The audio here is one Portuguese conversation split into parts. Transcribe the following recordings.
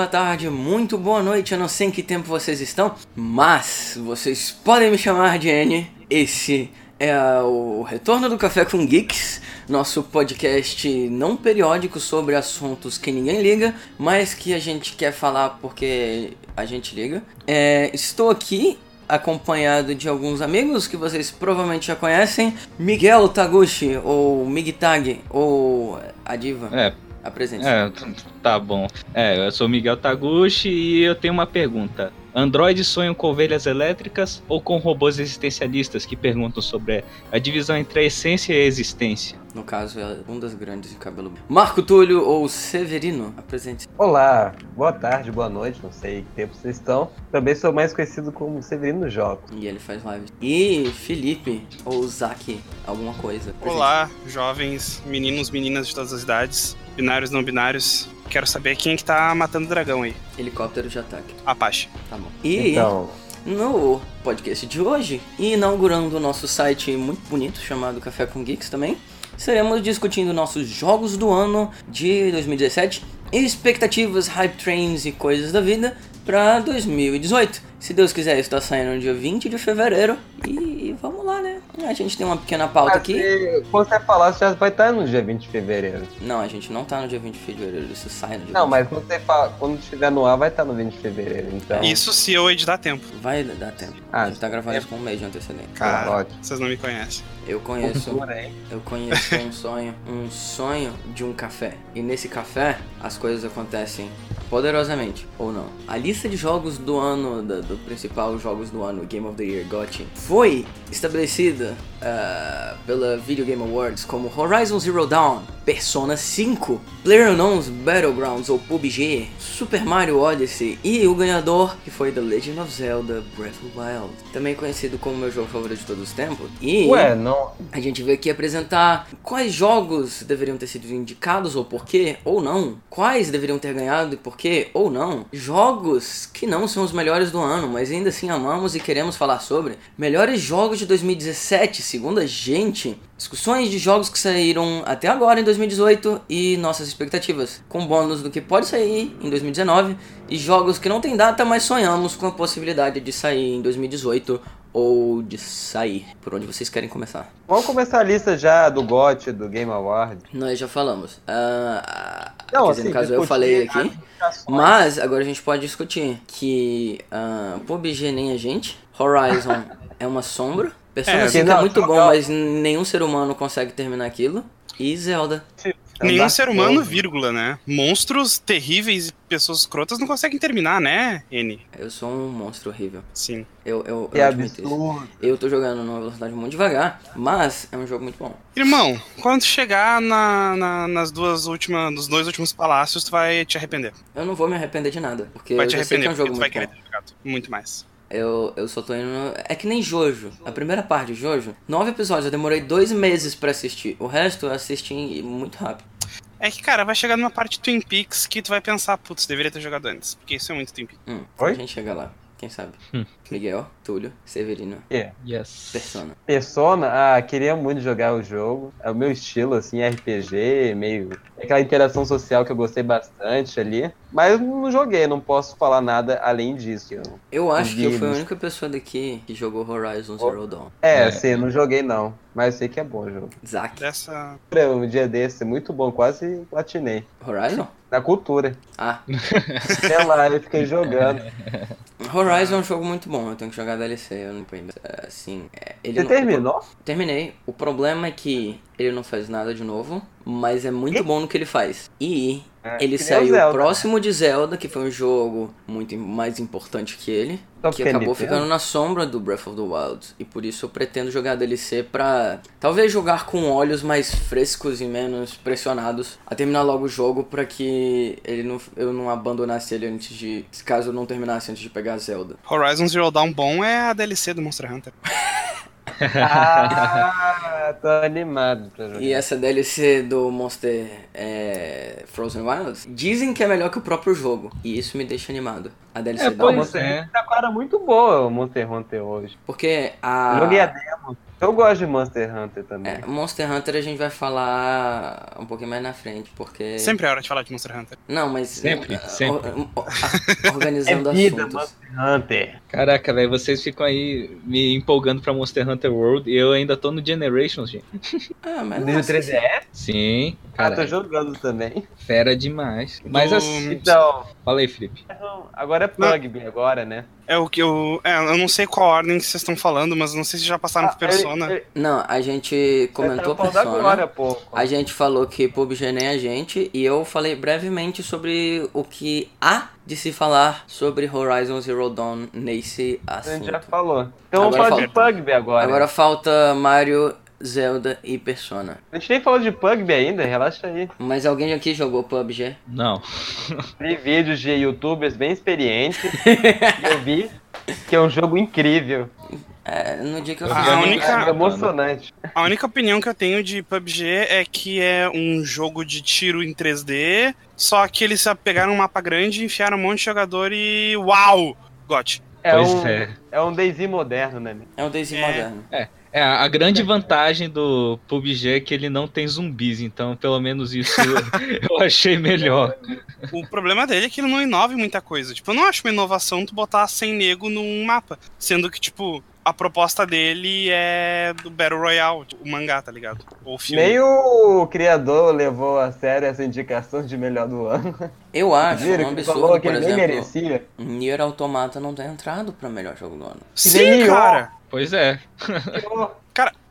boa tarde, muito boa noite. Eu não sei em que tempo vocês estão, mas vocês podem me chamar de N. Esse é o Retorno do Café com Geeks, nosso podcast não periódico sobre assuntos que ninguém liga, mas que a gente quer falar porque a gente liga. É, estou aqui acompanhado de alguns amigos que vocês provavelmente já conhecem. Miguel Taguchi, ou Migtag, ou a diva. É. Apresente. É, tá bom. É, eu sou Miguel Taguchi e eu tenho uma pergunta. Androides sonham com ovelhas elétricas ou com robôs existencialistas que perguntam sobre a divisão entre a essência e a existência? No caso, é um das grandes de cabelo. Marco Túlio ou Severino, apresente. Olá, boa tarde, boa noite, não sei que tempo vocês estão. Também sou mais conhecido como Severino Jogos. E ele faz live. E Felipe ou Zack, alguma coisa. Apresente. Olá, jovens, meninos, meninas de todas as idades, binários, não binários. Quero saber quem é que tá matando o dragão aí. Helicóptero de ataque. Apache. Tá bom. E Então, no podcast de hoje, inaugurando o nosso site muito bonito chamado Café com Geeks também, estaremos discutindo nossos jogos do ano de 2017, expectativas, hype trains e coisas da vida para 2018. Se Deus quiser, isso tá saindo no dia 20 de fevereiro e vamos lá, né? A gente tem uma pequena pauta aqui. se- quando você falar, você já vai estar no dia 20 de fevereiro. Não, a gente não tá no dia 20 de fevereiro, isso sai no dia Não, 20. mas quando você fala, quando estiver no ar, vai estar no 20 de fevereiro. Então, Isso se eu editar tempo. Vai dar tempo. Ah, a gente tá gravando é- isso com um mês de antecedência. Cara, ótimo. vocês não me conhecem. Eu conheço Eu conheço um sonho, um sonho de um café. E nesse café, as coisas acontecem poderosamente, ou não. A lista de jogos do ano, da- principal jogos do ano, Game of the Year GOTY, foi estabelecida ah, pela Video Game Awards como Horizon Zero Dawn, Persona 5, PlayerUnknown's Battlegrounds ou PUBG, Super Mario Odyssey e o ganhador que foi The Legend of Zelda Breath of the Wild, também conhecido como meu jogo favorito de todos os tempos. E ué, não. a gente veio aqui apresentar quais jogos deveriam ter sido indicados ou por quê, ou não. Quais deveriam ter ganhado e por quê, ou não. Jogos que não são os melhores do ano, mas ainda assim amamos e queremos falar sobre. Melhores jogos de 2017, segundo a gente. Discussões de jogos que saíram até agora em 2018 e nossas expectativas, com bônus do que pode sair em 2019 e jogos que não tem data, mas sonhamos com a possibilidade de sair em 2018 ou de sair. Por onde vocês querem começar? Vamos começar a lista já do GOT, do Game Award. Nós já falamos. Ah, Não, dizer, no assim, caso eu falei aqui. Mas agora a gente pode discutir que ah, PUBG nem a gente, Horizon é uma sombra, Persona É, 5 é não, muito bom, mas nenhum ser humano consegue terminar aquilo. E Zelda. Nenhum Dark ser humano, vírgula, né? Monstros terríveis e pessoas escrotas não conseguem terminar, né, N? Eu sou um monstro horrível. Sim. Eu, eu, eu admito isso. Eu tô jogando numa velocidade muito devagar, mas é um jogo muito bom. Irmão, quando chegar na- na- nas duas últimas, nos dois últimos palácios, tu vai te arrepender. Eu não vou me arrepender de nada, porque vai eu te que arrepender, é um jogo tu vai muito querer bom. ter jogado muito mais. Eu, eu só tô indo. no- É que nem Jojo. A primeira parte de Jojo, nove episódios, eu demorei dois meses pra assistir. O resto eu assisti em- muito rápido. É que, cara, vai chegar numa parte de Twin Peaks que tu vai pensar, putz, deveria ter jogado antes. Porque isso é muito Twin Peaks. Hum, Oi? A gente chega lá, quem sabe? Hum. Miguel, Túlio, Severino, É. Yes. Persona. Persona, ah, queria muito jogar o jogo. É o meu estilo, assim, RPG, meio. Aquela interação social que eu gostei bastante ali. Mas eu não joguei, não posso falar nada além disso. Eu acho que eu fui a única pessoa daqui que jogou Horizon Zero Dawn. É, É. assim, não joguei não. Mas eu sei que é bom o jogo. Zack. Dessa. Um dia desse, muito bom, quase platinei. Horizon? Na cultura. Ah, Sei lá, eu fiquei jogando. Horizon é um jogo muito bom, eu tenho que jogar DLC, eu não ainda. É, Assim, é, ele Você não- terminou? Terminei. O problema é que ele não faz nada de novo, mas é muito bom no que ele faz. E É, ele saiu Zelda, próximo de Zelda, que foi um jogo muito mais importante que ele, Só que acabou ficando na sombra do Breath of the Wild. E por isso eu pretendo jogar DLC pra talvez jogar com olhos mais frescos e menos pressionados a terminar logo o jogo pra que ele não, eu não abandonasse ele antes de. Caso eu não terminasse antes de pegar Zelda. Horizon Zero Dawn bom é a DLC do Monster Hunter. Ah, tô animado pra jogar. E essa DLC do Monster é, Frozen Wilds dizem que é melhor que o próprio jogo. E isso me deixa animado. A DLC É, da pois Monster. É. Hunter tá a cara muito boa o Monster Hunter hoje. Porque Eu Joguei a a. demo. Eu gosto de Monster Hunter também. É, Monster Hunter a gente vai falar um pouquinho mais na frente, porque. Sempre é hora de falar de Monster Hunter. Não, mas. Sempre, uh, sempre. or- or- a- organizando É vida, assuntos. Monster Hunter. Caraca, velho, vocês ficam aí me empolgando pra Monster Hunter World e eu ainda tô no Generations, gente. Ah, mas. Desde o nossa, 3DS? Sim, Ah, tô cara, jogando também. fera demais. Mas Do- assim, Então, fala aí, Felipe. agora é Pugby, agora, né? É o que eu. É, eu não sei qual ordem que vocês estão falando, mas não sei se já passaram Ah, por Persona. ele- ele- Não, a gente comentou falando Persona. agora há pouco. A gente falou que PUBG nem a gente, e eu falei brevemente sobre o que há de se falar sobre Horizon Zero Dawn nesse A gente já assunto. falou. Então vamos Agora falar de Pugby agora. Agora falta Mario, Zelda e Persona. A gente nem falou de Pugby ainda, relaxa aí. Mas alguém aqui jogou PUBG? Não. Vi vídeos de youtubers bem experientes eu vi que é um jogo incrível. É, no dia que eu A fiz. É única- jogo emocionante. A única opinião que eu tenho de PUBG é que é um jogo de tiro em 3D, só que eles pegaram um mapa grande, enfiaram um monte de jogador e. Uau! Got. É pois um, é. é um Daisy moderno, né? É um Daisy É. moderno. É, a grande vantagem do PUBG é que ele não tem zumbis, então pelo menos isso eu achei melhor. O problema dele é que ele não inove muita coisa. Tipo, eu não acho uma inovação tu botar 100 nego num mapa. Sendo que, tipo, a proposta dele é do Battle Royale, o mangá, tá ligado? Ou o filme. Nem o criador levou a sério essa indicação de melhor do ano. Eu acho Viram um que absurdo, falou que por ele nem exemplo, merecia. Nier Automata não ter entrado pra melhor jogo do ano. Sim, cara! Pois é.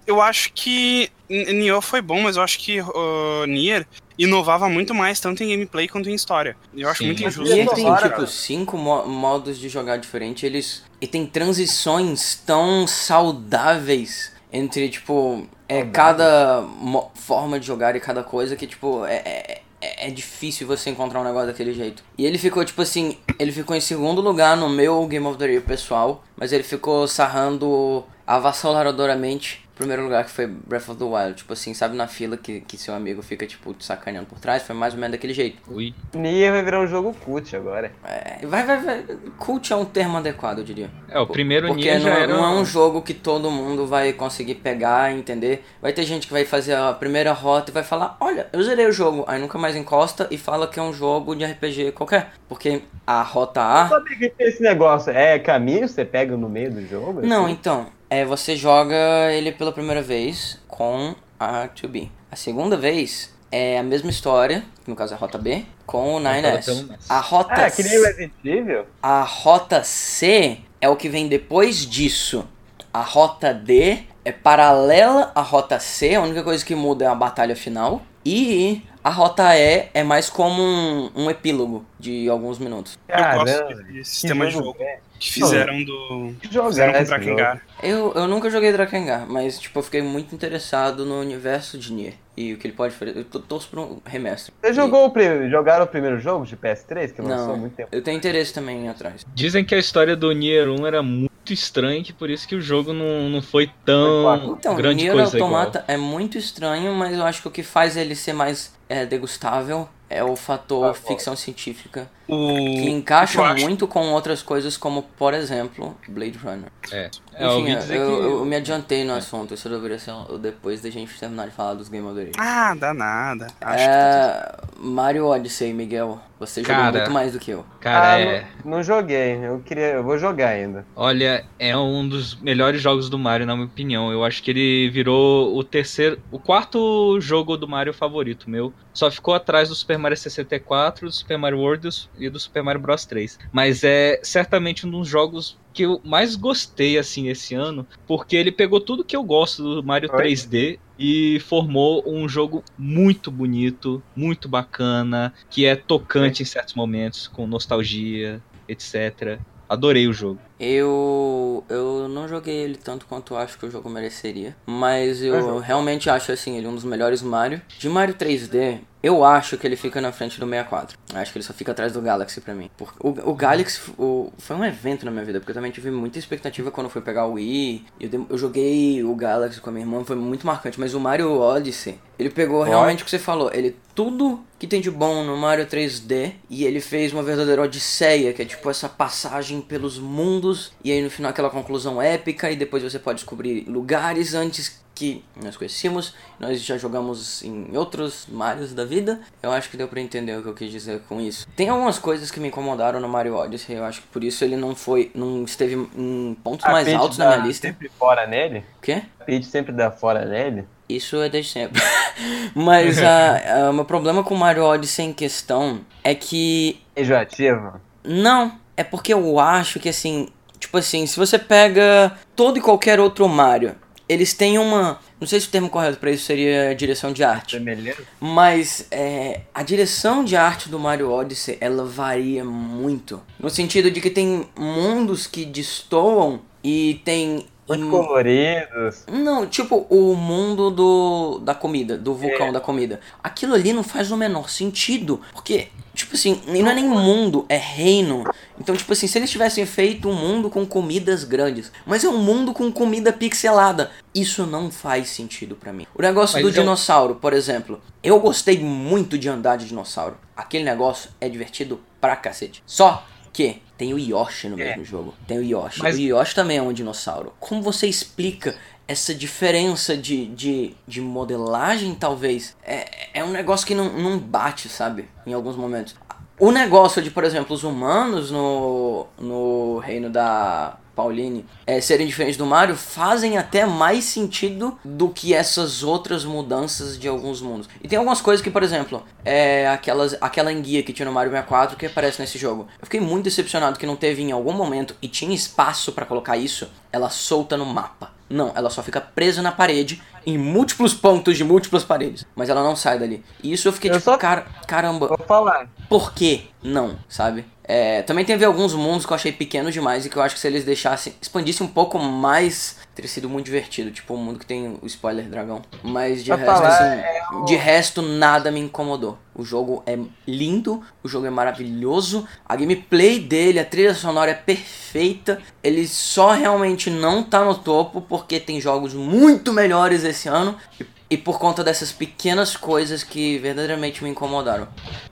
Eu acho que Nioh foi bom, mas eu acho que uh, Nier inovava muito mais, tanto em gameplay quanto em história. Eu acho Sim. muito injusto. Nier tem, tipo, cara. cinco mo- modos de jogar diferente, eles... E tem transições tão saudáveis entre, tipo, é, cada forma de jogar e cada coisa que, tipo, é, é, é- difícil você encontrar um negócio daquele jeito. E ele ficou, tipo assim, ele ficou em segundo lugar no meu Game of the Year pessoal, mas ele ficou sarrando avassaladoradamente o primeiro lugar que foi Breath of the Wild. Tipo assim, sabe na fila que, que seu amigo fica, tipo, te sacaneando por trás? Foi mais ou menos daquele jeito. Ui. Nier vai virar um jogo cult agora. É, vai, vai, vai. Cult é um termo adequado, eu diria. É, o primeiro Porque Nier não, já era... não é um jogo que todo mundo vai conseguir pegar e entender. Vai ter gente que vai fazer a primeira rota e vai falar: Olha, eu zerei o jogo. Aí nunca mais encosta e fala que é um jogo de RPG qualquer. Porque a rota A. Sabe o que é esse negócio? É caminho que você pega no meio do jogo? Não, assim? então. É, você joga ele pela primeira vez com a 2B. A segunda vez é a mesma história, que no caso é a rota B, com o Voltada 9S. pelo NES. A rota Ah, que nem Resident Evil? A rota C é o que vem depois disso. A rota D é paralela à rota C, a única coisa que muda é a batalha final. E a rota E é mais como um, um epílogo de alguns minutos. Eu Caramba, gosto desse sistema de jogo é. Que fizeram do. Que jogo Fizeram é com? Drakengard. Eu, eu nunca joguei Drakengard, mas tipo, eu fiquei muito interessado no universo de Nier. E o que ele pode fazer. Eu torço por um remestre. Você E- jogou o pri- jogaram o primeiro jogo de PS3 que lançou há muito tempo? eu tenho interesse também atrás. Dizem que a história do Nier 1 era muito estranha, que por isso que o jogo não, não foi tão Então, grande Nier coisa Automata é muito estranho, mas eu acho que o que faz ele ser mais é, degustável é o fator Ah, bom. ficção científica. O... Que encaixa eu acho- muito com outras coisas, como, por exemplo, Blade Runner. É, é eu Enfim, dizer eu, que... eu me adiantei no assunto, isso deveria ser depois da gente terminar de falar dos Game of the Year. Ah, dá nada. Acho que tá É, Mario Odyssey, Miguel. Você jogou Cara. muito mais do que eu. Cara, ah, é... não, não joguei. Eu queria, eu vou jogar ainda. Olha, é um dos melhores jogos do Mario, na minha opinião. Eu acho que ele virou o terceiro, o quarto jogo do Mario favorito meu. Só ficou atrás do Super Mario 64, do Super Mario World e do Super Mario Bros 3. Mas é certamente um dos jogos que eu mais gostei assim esse ano, porque ele pegou tudo que eu gosto do Mario Oi? 3D e formou um jogo muito bonito, muito bacana, que é tocante em certos momentos, com nostalgia, etc. Adorei o jogo. Eu, eu não joguei ele tanto quanto eu acho que o jogo mereceria, mas eu Uhum. realmente acho assim ele um dos melhores Mario. De Mario 3D, eu acho que ele fica na frente do 64. Acho que ele só fica atrás do Galaxy pra mim. Porque o, o Galaxy o- foi um evento na minha vida, porque eu também tive muita expectativa quando fui pegar o Wii. Eu, eu joguei o Galaxy com a minha irmã, foi muito marcante, mas o Mario Odyssey Ele pegou realmente o que você falou. Ele tudo que tem de bom no Mario 3D e ele fez uma verdadeira odisseia, que é tipo essa passagem pelos mundos e aí no final aquela conclusão épica e depois você pode descobrir lugares antes que nós conhecíamos, nós já jogamos em outros Marios da vida. Eu acho que deu pra entender o que eu quis dizer com isso. Tem algumas coisas que me incomodaram no Mario Odyssey, eu acho que por isso ele não foi, não esteve em pontos A mais altos na minha lista. sempre fora nele? O quê? A Peach sempre dá fora nele? Isso é desde sempre. Mas ah, o meu problema com o Mario Odyssey em questão é que. Enjoativo? Não, é porque eu acho que assim. Tipo assim, se você pega todo e qualquer outro Mario, eles têm uma. Não sei se o termo correto pra isso seria direção de arte. Semelhante? Mas é, a direção de arte do Mario Odyssey ela varia muito. No sentido de que tem mundos que destoam e tem. Muito im- coloridos. Não, tipo, o mundo do da comida, do vulcão É. da comida. Aquilo ali não faz o menor sentido. Porque, tipo assim, não é nem mundo, é reino. Então, tipo assim, se eles tivessem feito um mundo com comidas grandes, mas é um mundo com comida pixelada, isso não faz sentido pra mim. O negócio Mas do eu- dinossauro, por exemplo. Eu gostei muito de andar de dinossauro. Aquele negócio é divertido pra cacete. Só que tem o Yoshi no É. mesmo jogo. Tem o Yoshi. Mas- O Yoshi também é um dinossauro. Como você explica essa diferença de, de, de modelagem, talvez? É, é um negócio que não, não bate, sabe? Em alguns momentos. O negócio de, por exemplo, os humanos no, no reino da Pauline é, serem diferentes do Mario fazem até mais sentido do que essas outras mudanças de alguns mundos. E tem algumas coisas que, por exemplo, é aquelas, aquela enguia que tinha no Mario 64 que aparece nesse jogo. Eu fiquei muito decepcionado que não teve em algum momento e tinha espaço pra colocar isso, ela solta no mapa. Não, ela só fica presa na parede, em múltiplos pontos de múltiplas paredes. Mas ela não sai dali. E isso eu fiquei Eu tipo, só- cara, caramba, Vou falar. por que não, sabe? É, também teve alguns mundos que eu achei pequenos demais e que eu acho que se eles deixassem, expandissem um pouco mais, teria sido muito divertido. Tipo o mundo que tem o spoiler dragão. Mas de resto, falar, assim, é o- de resto nada me incomodou. O jogo é lindo, o jogo é maravilhoso, a gameplay dele, a trilha sonora é perfeita. Ele só realmente não tá no topo porque tem jogos muito melhores esse ano. E, e por conta dessas pequenas coisas que verdadeiramente me incomodaram.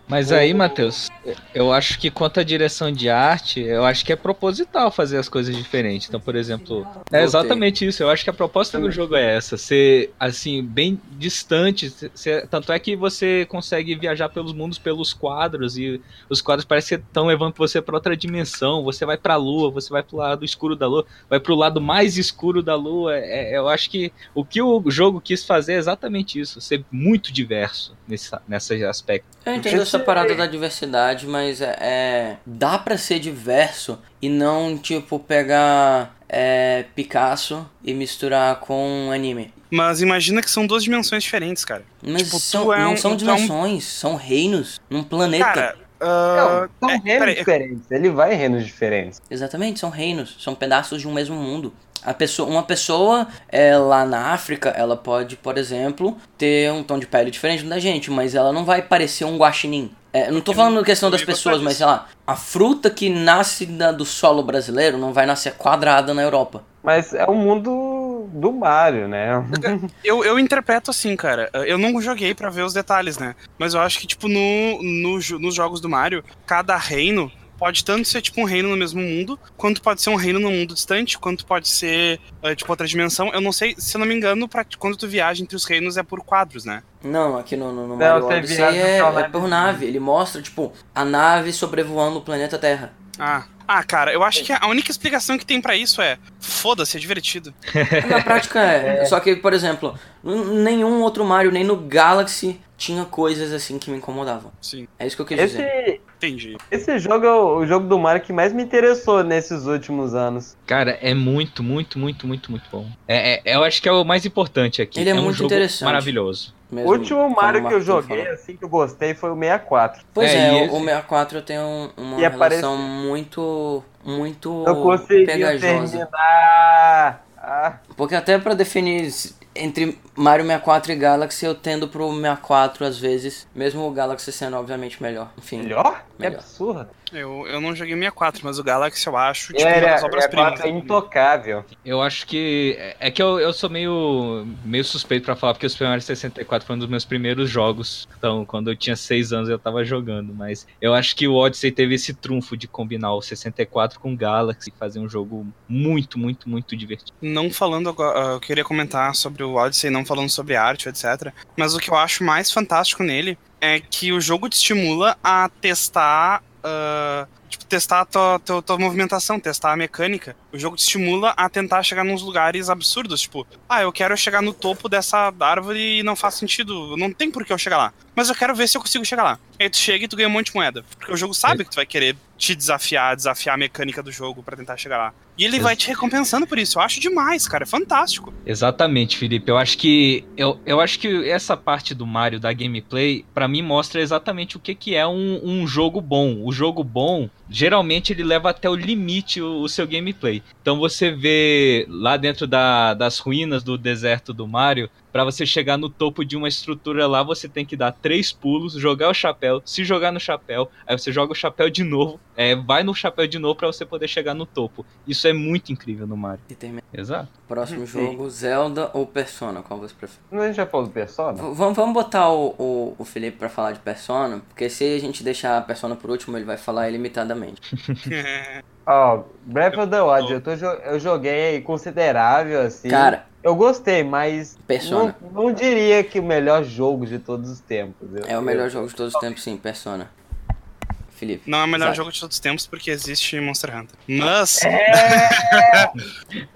Mas aí, Matheus, eu acho que quanto à direção de arte, eu acho que é proposital fazer as coisas diferentes. Então, por exemplo, é exatamente isso. Eu acho que a proposta do jogo é essa, ser assim bem distante. ser- tanto é que você consegue viajar pelos mundos pelos quadros e os quadros parecem que estão levando você para outra dimensão. Você vai para a lua, você vai pro lado escuro da lua, vai pro lado mais escuro da lua. É- é- eu acho que o que o jogo quis fazer é exatamente isso, ser muito diverso nesse, nesse aspecto. Eu entendo essa Esse- parada da diversidade, mas é, é- dá pra ser diverso e não tipo pegar é, Picasso e misturar com anime. Mas imagina que são duas dimensões diferentes, cara. Mas Tipo, são- é não um- são é um- dimensões, são reinos num planeta. Cara, ah, Não, são é, reinos peraí, diferentes. Ele vai em reinos diferentes. Exatamente, são reinos, são pedaços de um mesmo mundo. A pessoa, uma pessoa é, lá na África, ela pode, por exemplo, ter um tom de pele diferente da gente, mas ela não vai parecer um guaxinim. É, não tô falando questão das pessoas, mas sei lá, a fruta que nasce da- do solo brasileiro não vai nascer quadrada na Europa. Mas é o mundo do Mario, né? Eu, eu interpreto assim, cara. Eu não joguei pra ver os detalhes, né? Mas eu acho que, tipo, no, no nos jogos do Mario, cada reino pode tanto ser, tipo, um reino no mesmo mundo, quanto pode ser um reino num mundo distante, quanto pode ser, eh, tipo, outra dimensão. Eu não sei, se eu não me engano, pra, quando tu viaja entre os reinos é por quadros, né? Não, aqui no, no, no Não, Mario Odyssey é, é por nave. Ele mostra, tipo, a nave sobrevoando o planeta Terra. Ah. Ah, cara, eu acho que a única explicação que tem pra isso é foda-se, é divertido. Na prática é. Só que, por exemplo, nenhum outro Mario, nem no Galaxy, tinha coisas assim que me incomodavam. Sim, É isso que eu quis dizer. Esse, entendi. esse jogo é o, jogo do Mario que mais me interessou nesses últimos anos. Cara, é muito, muito, muito, muito, muito bom. É, é- eu acho que é o mais importante aqui. Ele é um muito jogo interessante. maravilhoso. Mesmo o último Mario que eu joguei, falou. assim, que eu gostei, foi o 64. Pois É, é, o, o 64 tem um- uma E relação muito, muito Eu consegui pegajosa. terminar. Ah, Porque até pra definir entre Mario 64 e Galaxy, eu tendo pro 64 às vezes, mesmo o Galaxy sendo obviamente melhor. Enfim. melhor? Que Melhor. absurdo. Eu, eu não joguei 64, mas o Galaxy eu acho tipo, Ele uma é, das é, é intocável. Eu acho que. é- É que eu, eu sou meio, meio suspeito pra falar, porque o Super Mario 64 foi um dos meus primeiros jogos. Então, quando eu tinha 6 anos, eu tava jogando. Mas eu acho que o Odyssey teve esse trunfo de combinar o 64 com o Galaxy e fazer um jogo muito, muito, muito divertido. Não falando agora, eu queria comentar sobre o Odyssey, não falando sobre arte, etc. Mas o que eu acho mais fantástico nele é que o jogo te estimula a testar. ah, tipo, testar a tua, tua, tua movimentação, testar a mecânica. O jogo te estimula a tentar chegar nos lugares absurdos. Tipo, ah, eu quero chegar no topo dessa árvore e não faz sentido. Não tem por que eu chegar lá. Mas eu quero ver se eu consigo chegar lá. Aí tu chega e tu ganha um monte de moeda. Porque o jogo sabe que tu vai querer te desafiar, desafiar a mecânica do jogo pra tentar chegar lá. E ele vai te recompensando por isso. Eu acho demais, cara. É fantástico. Exatamente, Felipe. Eu acho que eu, eu acho que essa parte do Mario da gameplay pra mim mostra exatamente o que, que é um, um jogo bom. O jogo bom geralmente ele leva até o limite o, o seu gameplay. Então você vê lá dentro da- das ruínas do deserto do Mario, pra você chegar no topo de uma estrutura lá, você tem que dar três pulos, jogar o chapéu, se jogar no chapéu, aí você joga o chapéu de novo, é, vai no chapéu de novo pra você poder chegar no topo. Isso é muito incrível no Mario. E termina. Exato. Próximo Sim. jogo, Zelda ou Persona? Qual você prefere? Não a gente já falou do Persona? V- vamos, vamos botar o, o, o Felipe pra falar de Persona, porque se a gente deixar a Persona por último, ele vai falar ilimitadamente. Ó, Breath of the Wild, eu, tô, eu joguei considerável, assim. Cara, Eu gostei, mas Persona. não, não diria que o melhor jogo de todos os tempos. Eu- É o melhor jogo de todos os tempos, sim, Persona. Felipe. Não é o melhor Isaac. jogo de todos os tempos porque existe Monster Hunter. Mas.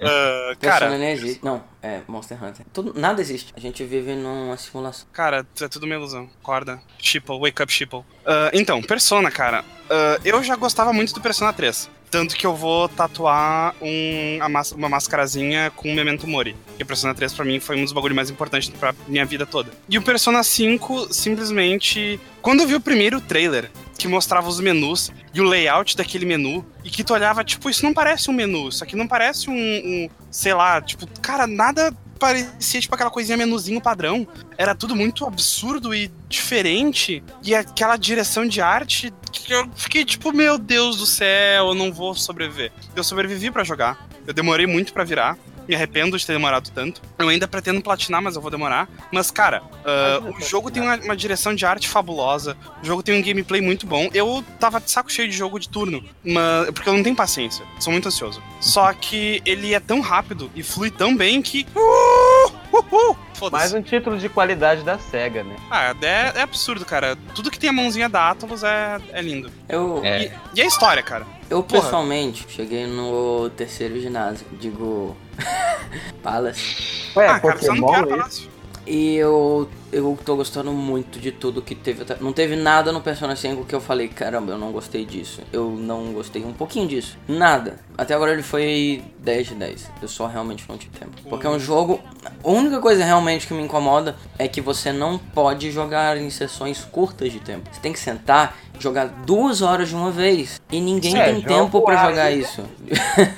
Ah, cara, Persona nem existe. Não, é Monster Hunter. Tudo, nada existe. A gente vive numa simulação. Cara, é tudo uma ilusão. Acorda. Sheeple, wake up, Sheeple. Ah, então, Persona, cara. ah, eu já gostava muito do Persona 3. Tanto que eu vou tatuar um, uma mascarazinha com Memento Mori. E o Persona 3 pra mim foi um dos bagulhos mais importantes pra minha vida toda. E o Persona 5, simplesmente. Quando eu vi o primeiro trailer, que mostrava os menus e o layout daquele menu, e que tu olhava, tipo, isso não parece um menu, isso aqui não parece um, um sei lá, tipo, cara, nada parecia tipo aquela coisinha menuzinho padrão. Era tudo muito absurdo e diferente. E aquela direção de arte que eu fiquei tipo, meu Deus do céu, eu não vou sobreviver. Eu sobrevivi pra jogar. Eu demorei muito pra virar. Me arrependo de ter demorado tanto. Eu ainda pretendo platinar, mas eu vou demorar. Mas, cara, Imagina o jogo tem uma, uma direção de arte fabulosa. O jogo tem um gameplay muito bom. Eu tava de saco cheio de jogo de turno, mas, porque eu não tenho paciência. Sou muito ansioso. Só que ele é tão rápido e flui tão bem que. Uh, uh, uh, Foda-se. Mais um título de qualidade da SEGA, né? Ah, é, é absurdo, cara. Tudo que tem a mãozinha da Atlus é, é lindo. Eu, É. E, e a história, cara. Eu Porra. pessoalmente cheguei no terceiro ginásio, digo. Palace. Ué, ah, cara, Pokémon quero isso? palácio. E eu, eu tô gostando muito de tudo que teve até. Não teve nada no Persona 5 que eu falei, caramba, eu não gostei disso. Eu não gostei um pouquinho disso. Nada. Até agora ele foi 10 de 10. Eu só realmente não tive tempo. Porque é um jogo. A única coisa realmente que me incomoda é que você não pode jogar em sessões curtas de tempo. Você tem que sentar jogar duas horas de uma vez. E ninguém É, tem tempo pra ágil. jogar isso.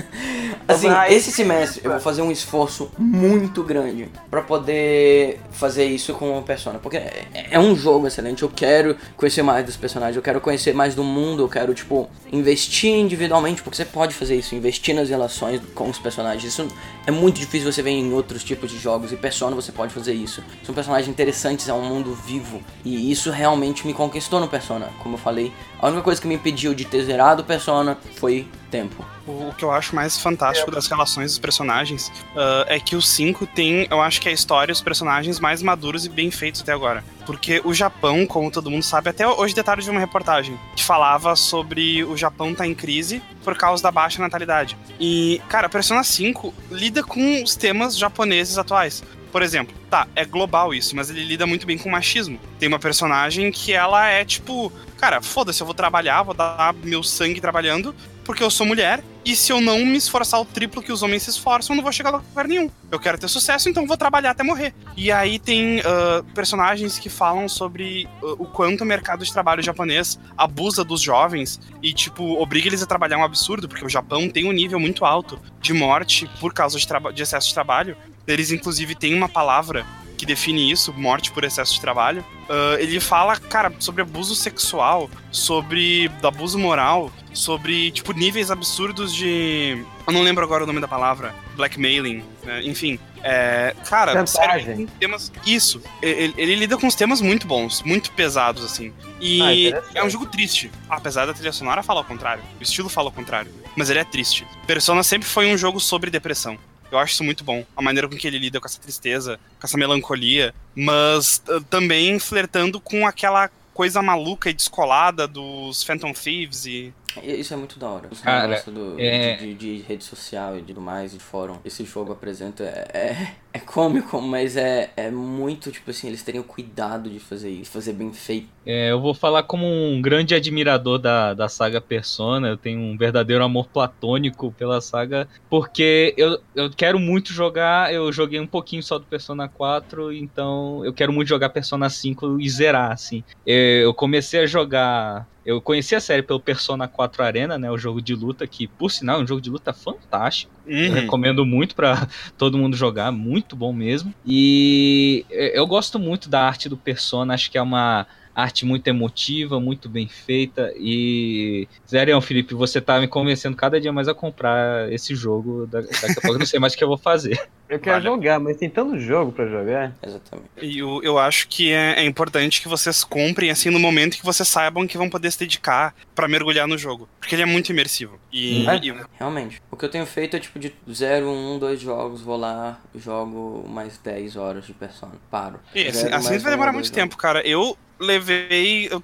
assim, esse semestre eu vou fazer um esforço muito grande pra poder fazer isso com o Persona, porque é, é um jogo excelente. Eu quero conhecer mais dos personagens, eu quero conhecer mais do mundo, eu quero tipo investir individualmente, porque você pode fazer isso, investir nas relações com os personagens. Isso é muito difícil você ver em outros tipos de jogos e Persona você pode fazer isso. São personagens interessantes, é um mundo vivo e isso realmente me conquistou no Persona. Como eu falei, a única coisa que me impediu de ter zerado Persona foi tempo. O, que eu acho mais fantástico das relações dos personagens ah, é que o 5 tem, eu acho que a história e os personagens mais maduros e bem feitos até agora. Porque o Japão, como todo mundo sabe, até hoje de tarde de uma reportagem que falava sobre o Japão tá em crise por causa da baixa natalidade. E, cara, Persona 5 lida com os temas japoneses atuais. Por exemplo, tá, é global isso, mas ele lida muito bem com machismo. Tem uma personagem que ela é tipo, cara, foda-se, eu vou trabalhar, vou dar meu sangue trabalhando, porque eu sou mulher, e se eu não me esforçar o triplo que os homens se esforçam, eu não vou chegar a lugar nenhum. Eu quero ter sucesso, então vou trabalhar até morrer. E aí tem ah, personagens que falam sobre ah, o quanto o mercado de trabalho japonês abusa dos jovens e, tipo, obriga eles a trabalhar um absurdo, porque o Japão tem um nível muito alto de morte por causa de, de excesso de trabalho. Eles, inclusive, têm uma palavra que define isso, morte por excesso de trabalho. Uh, ele fala, cara, sobre abuso sexual, sobre abuso moral, sobre, tipo, níveis absurdos de. Eu não lembro agora o nome da palavra. Blackmailing, né? enfim. É, cara, sério, temas. Isso. Ele, ele, lida com os temas muito bons, muito pesados, assim. E ah, é um jogo triste. Apesar da trilha sonora falar o contrário. O estilo fala o contrário. Mas ele é triste. Persona sempre foi um jogo sobre depressão. Eu acho isso muito bom. A maneira com que ele lida com essa tristeza, com essa melancolia, mas uh, também flertando com aquela coisa maluca e descolada dos Phantom Thieves e isso é muito da hora. Esse Cara, do, é... de, de, de, rede social e tudo mais, de fórum. Esse jogo apresenta. É, é, é, cômico, mas é, é muito, tipo assim, eles teriam cuidado de fazer isso, fazer bem feito. É, eu vou falar como um grande admirador da, da saga Persona. Eu tenho um verdadeiro amor platônico pela saga, porque eu, eu quero muito jogar. Eu joguei um pouquinho só do Persona 4, então eu quero muito jogar Persona 5 e zerar, assim. Eu comecei a jogar eu conheci a série pelo Persona 4 Arena, né? O jogo de luta, que, por sinal, é um jogo de luta fantástico. Uhum. recomendo muito para todo mundo jogar, muito bom mesmo. E eu gosto muito da arte do Persona, acho que é uma arte muito emotiva, muito bem feita. E, Zerion, Felipe, você tá me convencendo cada dia mais a comprar esse jogo. Daqui a pouco eu não sei mais o que eu vou fazer. Eu quero vale. jogar, mas tem tanto jogo para jogar. Exatamente. E eu, eu acho que é, é, importante que vocês comprem, assim, no momento que vocês saibam que vão poder se dedicar para mergulhar no jogo. Porque ele é muito imersivo. E, é, e... Realmente. O que eu tenho feito é tipo de 0, 1, 2 jogos, vou lá, jogo mais 10 horas de Persona. Paro. E, assim, assim vai demorar muito tempo, cara. Eu levei. Eu,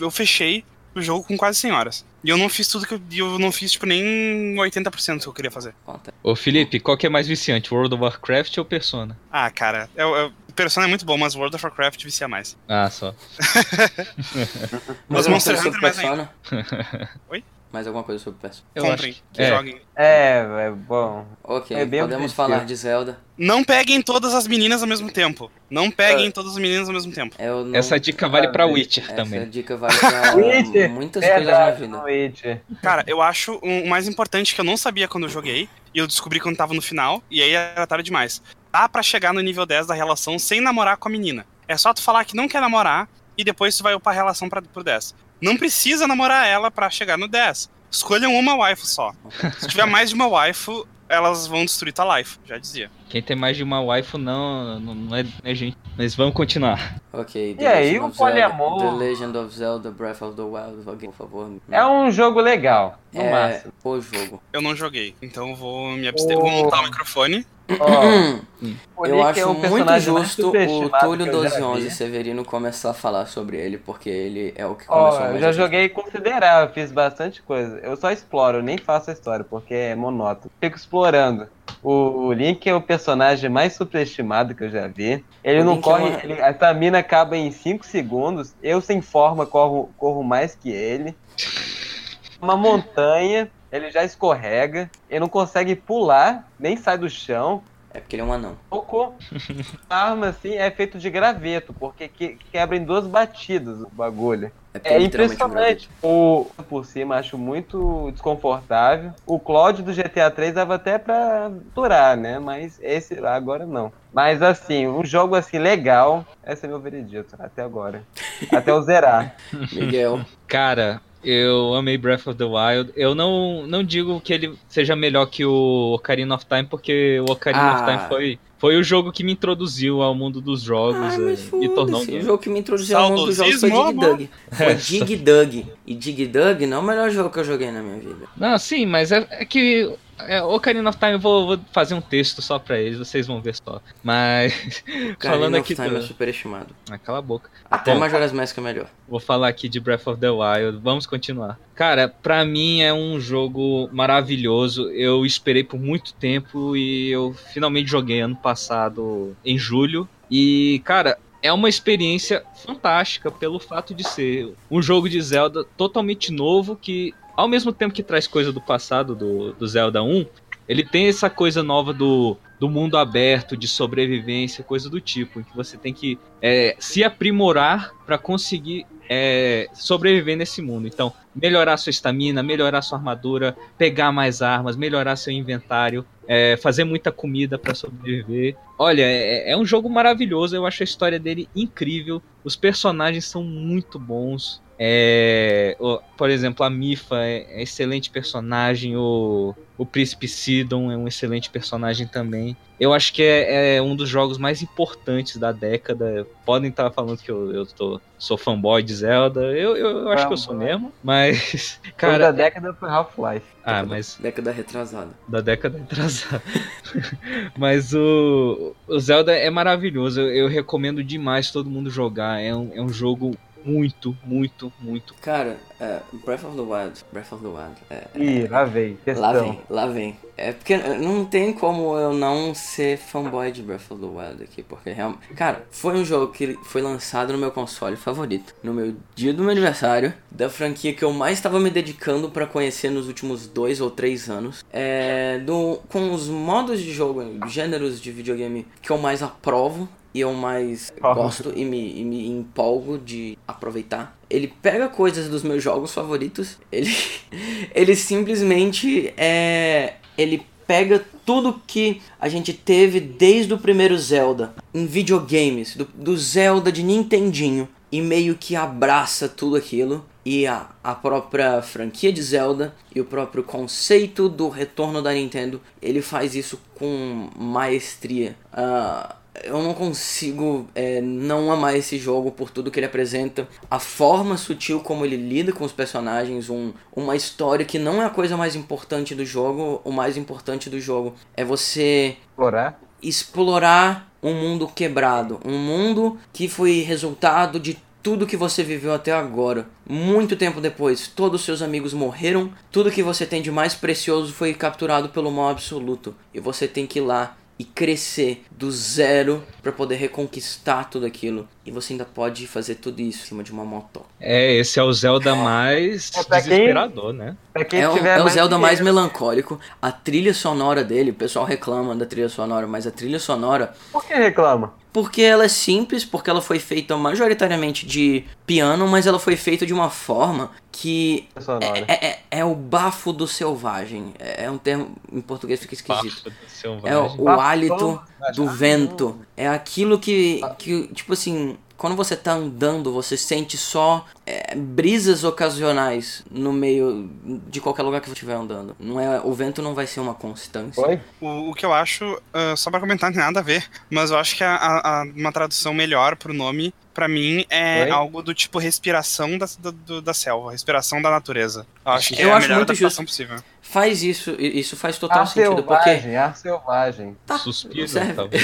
eu fechei o jogo com quase 100 horas. E eu não fiz tudo que eu, eu não fiz, tipo, nem 80% que eu queria fazer. Ô Felipe, qual que é mais viciante, World of Warcraft ou Persona? Ah, cara, é, é, Persona é muito bom, mas World of Warcraft vicia mais. Ah, só. mas Monster Hunter mais ainda. Oi? Mais alguma coisa sobre Persona? Eu Comprem, que é. joguem. É, é bom. Ok, é podemos falar de Zelda. Não peguem todas as meninas ao mesmo tempo. Não peguem é. todas as meninas ao mesmo tempo. Não... Essa dica vale pra Witcher Essa também. Essa dica vale pra Witcher. muitas é coisas na vida. Witcher. Cara, eu acho o mais importante que eu não sabia quando eu joguei, e eu descobri quando tava no final, e aí era tarde demais. Dá pra chegar no nível 10 da relação sem namorar com a menina. É só tu falar que não quer namorar, e depois tu vai upar a relação pra, pro 10. Não precisa namorar ela para chegar no 10 Escolham uma waifu só. Se tiver mais de uma waifu, elas vão destruir tua life, já dizia. Quem tem mais de uma waifu não, não, não, é, não é gente. Mas vamos continuar. Ok, The e aí o poliamor? The Legend of Zelda Breath of the Wild, alguém, por favor. É um jogo legal, no é máximo. o jogo. Eu não joguei, então vou me abster. Vou montar o microfone. Oh, eu acho é muito justo o Túlio 1211 Severino começar a falar sobre ele, porque ele é o que começou oh, Eu já joguei considerável, fiz bastante coisa. Eu só exploro, eu nem faço a história, porque é monótono. Fico explorando. O Link é o personagem mais superestimado que eu já vi. Ele o não Link é corre. É uma... ele, a estamina acaba em 5 segundos. Eu, sem forma, corro, corro mais que ele. Uma montanha ele já escorrega, ele não consegue pular, nem sai do chão. É porque ele é um anão. Cocô. A arma, assim, é feito de graveto, porque que, quebra em duas batidas o bagulho. É, é impressionante. O por cima acho muito desconfortável. O Claude do GTA 3 dava até pra durar, né? Mas esse agora não. Mas assim, um jogo assim legal, esse é meu veredito até agora. até eu zerar. Miguel. Cara, eu amei Breath of the Wild. Eu não, não digo que ele seja melhor que o Ocarina of Time, porque o Ocarina ah. of Time foi, foi o jogo que me introduziu ao mundo dos jogos ah, é, e tornou um... O jogo que me introduziu ao mundo dos jogos foi Dig Dug. Foi Dig Dug. E Dig Dug não é o melhor jogo que eu joguei na minha vida. Não, sim, mas é, é que é, Ocarina of Time eu vou, vou, fazer um texto só pra eles, vocês vão ver só. Mas. falando aqui. Time do... é super estimado. Ah, cala a boca. Até Bom, Majora's Mask é melhor. Vou falar aqui de Breath of the Wild. Vamos continuar. Cara, pra mim é um jogo maravilhoso. Eu esperei por muito tempo e eu finalmente joguei ano passado, em julho. E, cara, é uma experiência fantástica pelo fato de ser um jogo de Zelda totalmente novo que ao mesmo tempo que traz coisa do passado do, do Zelda 1, ele tem essa coisa nova do, do mundo aberto, de sobrevivência, coisa do tipo, em que você tem que é, se aprimorar para conseguir é sobreviver nesse mundo. Então, melhorar sua estamina, melhorar sua armadura, pegar mais armas, melhorar seu inventário, é, fazer muita comida para sobreviver. Olha, é, é, um jogo maravilhoso. Eu acho a história dele incrível. Os personagens são muito bons. É, por exemplo, a Mifa é, é excelente personagem, o, o Príncipe Sidon é um excelente personagem também. Eu acho que é, é um dos jogos mais importantes da década. Podem estar falando que eu, eu tô, sou fanboy de Zelda, eu, eu, eu acho que eu sou mesmo, mas. Cara, da década foi Half-Life. Ah, mas. Década retrasada. Da década retrasada. mas o, o Zelda é maravilhoso, eu, eu recomendo demais todo mundo jogar. É um, é um jogo muito, muito, muito. Cara, é, Breath of the Wild, Breath of the Wild. É, Ih, lá vem, questão. Lá vem, lá vem. É porque não tem como eu não ser fanboy de Breath of the Wild aqui, porque realmente. Cara, foi um jogo que foi lançado no meu console favorito, no meu dia do meu aniversário, da franquia que eu mais estava me dedicando para conhecer nos últimos dois ou três anos. É, do, com os modos de jogo, gêneros de videogame que eu mais aprovo eu mais gosto e me, e me empolgo de aproveitar. Ele pega coisas dos meus jogos favoritos, ele, ele simplesmente é. Ele pega tudo que a gente teve desde o primeiro Zelda em videogames, do, do Zelda de Nintendinho, e meio que abraça tudo aquilo e a, a própria franquia de Zelda e o próprio conceito do retorno da Nintendo, ele faz isso com maestria. Uh, eu não consigo é, não amar esse jogo por tudo que ele apresenta. A forma sutil como ele lida com os personagens, um, uma história que não é a coisa mais importante do jogo. O mais importante do jogo é você explorar, explorar um mundo quebrado, um mundo que foi resultado de tudo que você viveu até agora. Muito tempo depois, todos seus amigos morreram, tudo que você tem de mais precioso foi capturado pelo mal absoluto. E você tem que ir lá e crescer do zero para poder reconquistar tudo aquilo. E você ainda pode fazer tudo isso em cima de uma moto. É, esse é o Zelda mais é, desesperador, quem, né? Quem é, o, é o Zelda mais melancólico. A trilha sonora dele, o pessoal reclama da trilha sonora, mas a trilha sonora. Por que reclama? Porque ela é simples, porque ela foi feita majoritariamente de piano, mas ela foi feita de uma forma que é, é, é, é, o bafo do selvagem. É, é um termo em português fica esquisito. É o, o hálito do vento. É aquilo que, que, tipo assim, quando você tá andando, você sente só é, brisas ocasionais no meio de qualquer lugar que você estiver andando. Não é, o vento não vai ser uma constância. Oi? O, o que eu acho, uh, só para comentar, não tem nada a ver, mas eu acho que a, a, uma tradução melhor pro nome para mim é Oi? algo do tipo respiração da, da, da selva, respiração da natureza. Eu acho que eu é acho a melhor muito justo. possível. Faz isso, isso faz total ar sentido. Selvagem, porque... ar selvagem. Tá, Suspiro,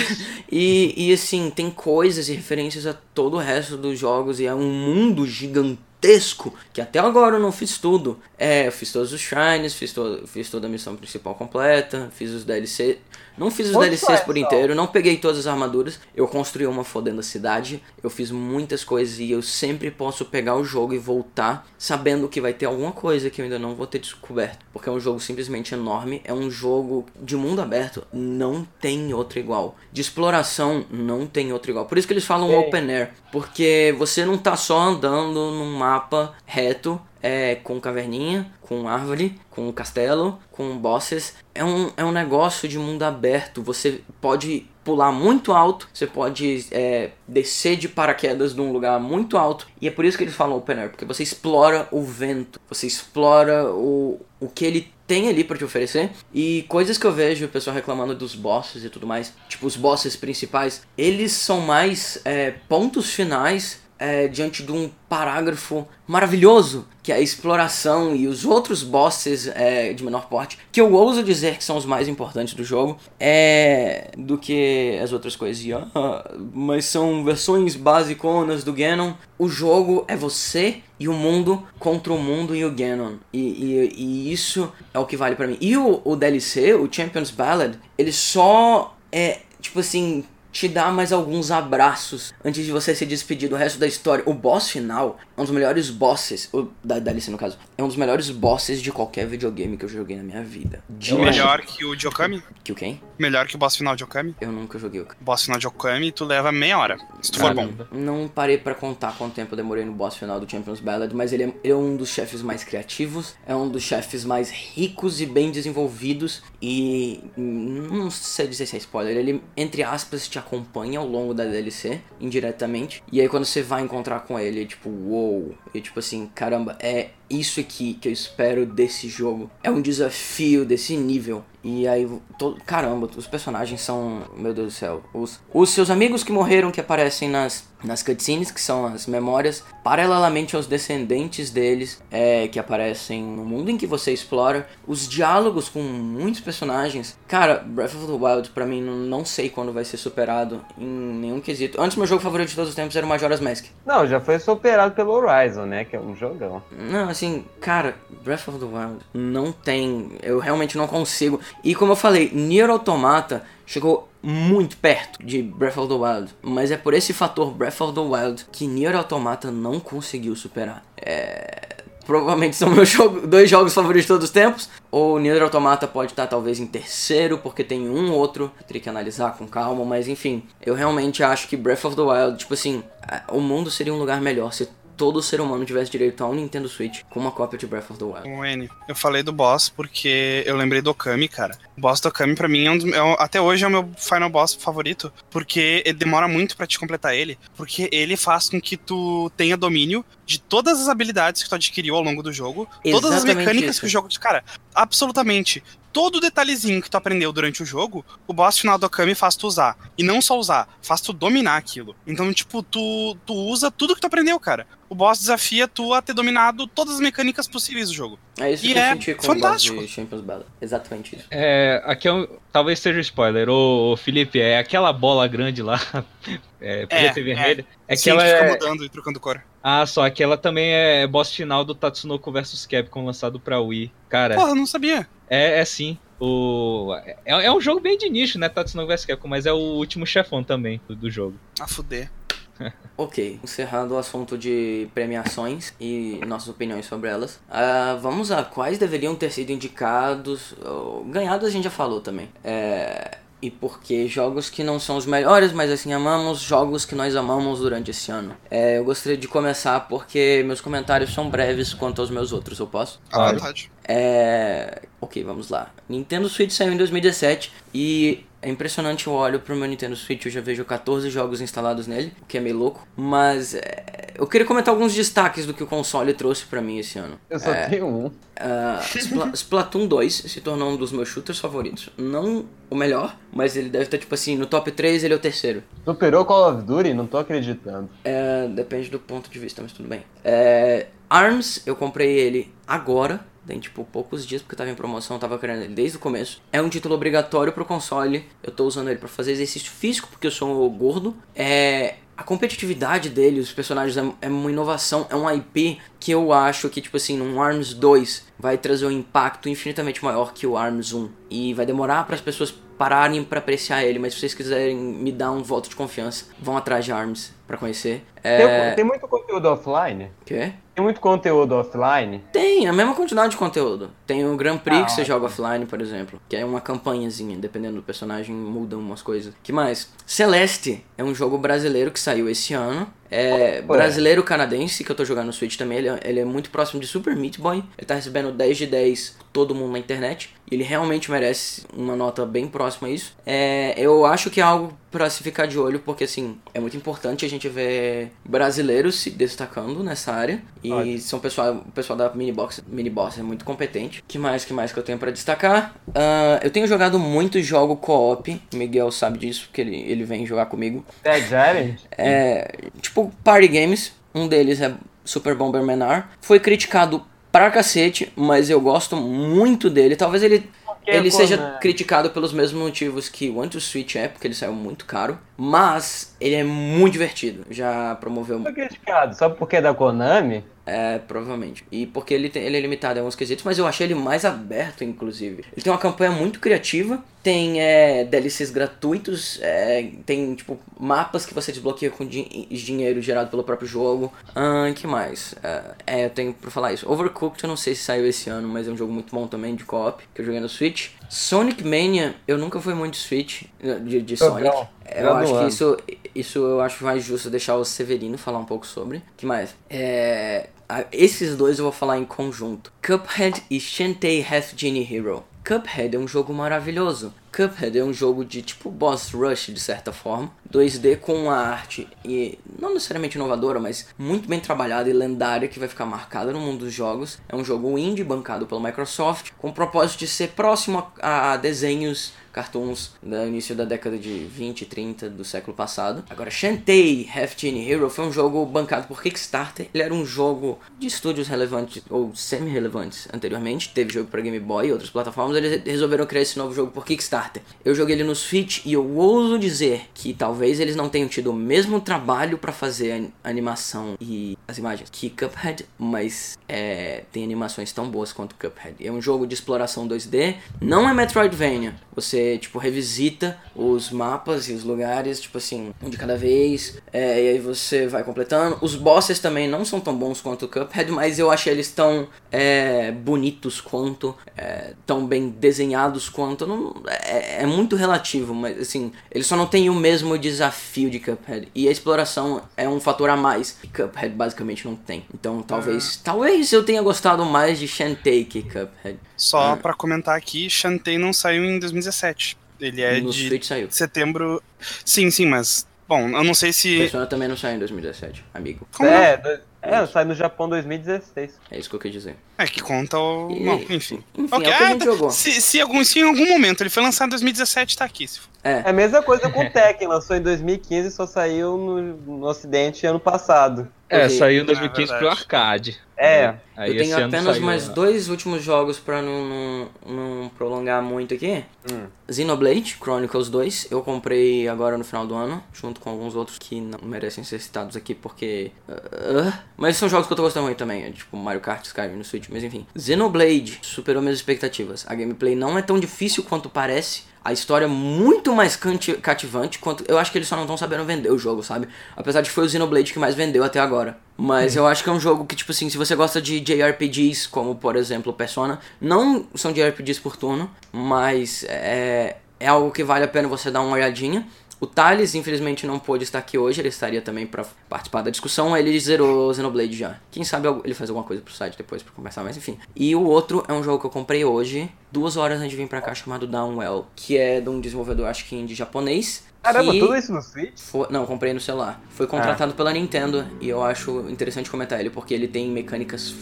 e, e assim, tem coisas e referências a todo o resto dos jogos e é um mundo gigantesco que até agora eu não fiz tudo. É, eu fiz todos os shrines, fiz, to fiz toda a missão principal completa, fiz os DLC. Não fiz os DLCs por inteiro, não peguei todas as armaduras. Eu construí uma fodendo cidade, eu fiz muitas coisas e eu sempre posso pegar o jogo e voltar sabendo que vai ter alguma coisa que eu ainda não vou ter descoberto. Porque é um jogo simplesmente enorme, é um jogo de mundo aberto, não tem outro igual. De exploração, não tem outro igual. Por isso que eles falam é. open air, porque você não tá só andando num mapa reto é, com caverninha, com árvore, com castelo, com bosses. É um, é um negócio de mundo aberto. Você pode pular muito alto, você pode é, descer de paraquedas num lugar muito alto. E é por isso que eles falam open air, porque você explora o vento, você explora o, o que ele tem ali para te oferecer. E coisas que eu vejo o pessoal reclamando dos bosses e tudo mais, tipo os bosses principais, eles são mais é, pontos finais é, diante de um parágrafo maravilhoso, que é a exploração e os outros bosses é, de menor porte, que eu ouso dizer que são os mais importantes do jogo, é do que as outras coisas. Ah, mas são versões basiconas do Ganon. O jogo é você e o mundo contra o mundo e o Ganon. E, e, e isso é o que vale para mim. E o, o DLC, o Champions Ballad, ele só é, tipo assim, te dá mais alguns abraços antes de você se despedir do resto da história. O boss final é um dos melhores bosses, o, da DLC no caso, é um dos melhores bosses de qualquer videogame que eu joguei na minha vida. De longe. Melhor que o de Okami? Que o quem? Melhor que o boss final de Okami? Eu nunca joguei o boss final de Okami, tu leva meia hora, se tu for bom. Não parei pra contar quanto tempo eu demorei no boss final do Champions Ballad, mas ele é, ele é um dos chefes mais criativos, é um dos chefes mais ricos e bem desenvolvidos e hum, não sei dizer se é spoiler, ele entre aspas te acompanha ao longo da DLC indiretamente. E aí quando você vai encontrar com ele, é tipo, uou, e tipo assim, caramba, é isso aqui que eu espero desse jogo. É um desafio desse nível. E aí, todo, caramba, os personagens são, meu Deus do céu, os, os seus amigos que morreram que aparecem nas, nas cutscenes, que são as memórias, paralelamente aos descendentes deles, é, que aparecem no mundo em que você explora, os diálogos com muitos personagens. Cara, Breath of the Wild, pra mim, não, não sei quando vai ser superado em nenhum quesito. Antes, meu jogo favorito de todos os tempos era o Majora's Mask. Não, já foi superado pelo Horizon, né? Que é um jogão. Não, assim, cara, Breath of the Wild não tem. Eu realmente não consigo. E como eu falei, Nier Automata chegou muito perto de Breath of the Wild, mas é por esse fator Breath of the Wild que Nier Automata não conseguiu superar. É. Provavelmente são meus jogo, dois jogos favoritos de todos os tempos. Ou Nier Automata pode estar talvez em terceiro, porque tem um outro. Teria que analisar com calma, mas enfim. Eu realmente acho que Breath of the Wild, tipo assim, o mundo seria um lugar melhor se todo ser humano tivesse direito a um Nintendo Switch com uma cópia de Breath of the Wild. N, eu falei do boss porque eu lembrei do Okami, cara. O boss do Okami pra mim é um dos, é um- até hoje é o meu final boss favorito, porque ele demora muito pra te completar ele, porque ele faz com que tu tenha domínio de todas as habilidades que tu adquiriu ao longo do jogo, todas as Exatamente mecânicas isso. que o jogo, cara, absolutamente todo detalhezinho que tu aprendeu durante o jogo, o boss final do Okami faz tu usar. E não só usar, faz tu dominar aquilo. Então, tipo, tu, tu usa tudo que tu aprendeu, cara. O boss desafia tu a ter dominado todas as mecânicas possíveis do jogo. É isso E que eu é senti com fantástico. o boss de Champions Ballad. Exatamente isso. É, aqui é um, talvez seja um spoiler. Ô, Felipe, é aquela bola grande lá, é, podia É, ser vermelha. É, que Sim, ela fica é... mudando e trocando cor. Ah, só que ela também é boss final do Tatsunoko vs Capcom lançado pra Wii. Cara, Porra, eu não sabia. é, é sim. O... É, é um jogo bem de nicho, né? Tatsunoko vs Capcom, mas é o último chefão também do, do jogo. A fuder. Ok, encerrando o assunto de premiações e nossas opiniões sobre elas, ah, vamos a quais deveriam ter sido indicados. ou ganhados a gente já falou também. É, e porque jogos que não são os melhores, mas assim amamos, jogos que nós amamos durante esse ano. É, eu gostaria de começar porque meus comentários são breves quanto aos meus outros, eu posso? À Claro. vontade. É. Ok, vamos lá. Nintendo Switch saiu em 2017 e é impressionante. Eu olho pro meu Nintendo Switch, eu já vejo 14 jogos instalados nele, o que é meio louco. Mas é, eu queria comentar alguns destaques do que o console trouxe pra mim esse ano. Eu só tenho um. Ah, Spla- Splatoon 2 se tornou um dos meus shooters favoritos. Não o melhor, mas ele deve estar tipo assim, no top 3 ele é o terceiro. Superou Call of Duty? Não tô acreditando. É, depende do ponto de vista, mas tudo bem. É, ARMS, eu comprei ele agora, tem tipo poucos dias, porque tava em promoção, tava querendo ele desde o começo. É um título obrigatório pro console, eu tô usando ele pra fazer exercício físico, porque eu sou gordo. É. A competitividade dele, os personagens, é, é uma inovação, é um IP que eu acho que, tipo assim, num ARMS 2 vai trazer um impacto infinitamente maior que o ARMS 1. E vai demorar para as pessoas pararem pra apreciar ele, mas se vocês quiserem me dar um voto de confiança, vão atrás de ARMS pra conhecer. É. Tem, tem muito conteúdo offline? Quê? Tem muito conteúdo offline? Tem, a mesma quantidade de conteúdo. Tem o Grand Prix Ah, que você joga offline, por exemplo. Que é uma campanhazinha, dependendo do personagem, mudam umas coisas. que mais? Celeste é um jogo brasileiro que saiu esse ano. É Ué. brasileiro-canadense, que eu tô jogando no Switch também. Ele é, ele é muito próximo de Super Meat Boy. Ele tá recebendo 10 de 10 todo mundo na internet. E ele realmente merece uma nota bem próxima a isso. É, eu acho que é algo pra se ficar de olho, porque assim, é muito importante a gente ver brasileiros se destacando nessa área. E são pessoal, o pessoal da Minibox, Miniboss é muito competente. que mais que mais que eu tenho pra destacar? Ah, eu tenho jogado muito jogo co-op. O Miguel sabe disso, porque ele, ele vem jogar comigo. Dead Island? É, tipo, party games. Um deles é Super Bomberman R. Foi criticado pra cacete, mas eu gosto muito dele. Talvez ele, ele seja né? criticado pelos mesmos motivos que o One to Switch é, porque ele saiu muito caro. Mas ele é muito divertido. Já promoveu. Foi criticado só porque é da Konami? É, provavelmente. E porque ele, tem, ele é limitado em alguns quesitos, mas eu achei ele mais aberto, inclusive. Ele tem uma campanha muito criativa, tem é, DLCs gratuitos, é, tem tipo mapas que você desbloqueia com din dinheiro gerado pelo próprio jogo. Ah, que mais? É, é, eu tenho pra falar isso. Overcooked eu não sei se saiu esse ano, mas é um jogo muito bom também de co-op, que eu joguei no Switch. Sonic Mania, eu nunca fui muito Switch de, de Sonic. Eu acho que isso, isso eu acho mais justo deixar o Severino falar um pouco sobre. que mais? É, esses dois eu vou falar em conjunto. Cuphead e Shantae Half Genie Hero. Cuphead é um jogo maravilhoso. Cuphead é um jogo de tipo boss rush de certa forma, 2D com uma arte e não necessariamente inovadora, mas muito bem trabalhada e lendária que vai ficar marcada no mundo dos jogos. É um jogo indie bancado pela Microsoft com o propósito de ser próximo a, a desenhos cartoons do início da década de 20 e 30 do século passado. Agora, Shantae Half Hero foi um jogo bancado por Kickstarter. Ele era um jogo de estúdios relevantes ou semi-relevantes anteriormente. Teve jogo para Game Boy e outras plataformas. Eles resolveram criar esse novo jogo por Kickstarter. Eu joguei ele no Switch e eu ouso dizer que talvez eles não tenham tido o mesmo trabalho para fazer a animação e as imagens que Cuphead, mas é, tem animações tão boas quanto Cuphead. É um jogo de exploração 2D, não é Metroidvania. Você tipo, revisita os mapas e os lugares, tipo assim, um de cada vez. É, e aí você vai completando. Os bosses também não são tão bons quanto o Cuphead, mas eu achei eles tão é, bonitos quanto, é, tão bem desenhados quanto. Não, é, é, muito relativo, mas assim, eles só não têm o mesmo desafio de Cuphead. E a exploração é um fator a mais que Cuphead basicamente não tem. Então talvez, ah. talvez eu tenha gostado mais de Shantae que Cuphead. Só ah. para comentar aqui, Shantae não saiu em 2017. Ele é no de Switch saiu. setembro. Sim, sim, mas. Bom, eu não sei se. Persona também não saiu em 2017, amigo. Como é, não? É, sai no Japão 2016. É isso que eu quis dizer. É que conta o. E, Bom, enfim. Enfim, okay. é o que a gente ah, jogou. Se, se, algum, se em algum momento ele foi lançado em 2017, tá aqui. É. é a mesma coisa com o Tekken, lançou em 2015 e só saiu no, no ocidente ano passado. É, saiu em 2015 é pro arcade. É. Aí eu tenho apenas saiu, mais né? dois últimos jogos pra não, não, não prolongar muito aqui. Hum. Xenoblade Chronicles 2, eu comprei agora no final do ano, junto com alguns outros que não merecem ser citados aqui porque. Uh, mas são jogos que eu tô gostando muito também, tipo Mario Kart, Skyrim no Switch, mas enfim. Xenoblade superou minhas expectativas. A gameplay não é tão difícil quanto parece a história é muito mais cativante quanto eu acho que eles só não estão sabendo vender o jogo, sabe? Apesar de que foi o Xenoblade que mais vendeu até agora. Mas uhum. eu acho que é um jogo que, tipo assim, se você gosta de JRPGs, como por exemplo Persona, não são JRPGs por turno, mas é, é algo que vale a pena você dar uma olhadinha. O Thales, infelizmente, não pôde estar aqui hoje, ele estaria também para participar da discussão. Ele zerou Xenoblade já. Quem sabe ele faz alguma coisa pro site depois pra conversar, mas enfim. E o outro é um jogo que eu comprei hoje, duas horas antes de vir pra cá, chamado Downwell, que é de um desenvolvedor, acho que indie japonês. Caramba, tudo isso no Switch? Foi, não, comprei no celular. Foi contratado ah. pela Nintendo e eu acho interessante comentar ele porque ele tem mecânicas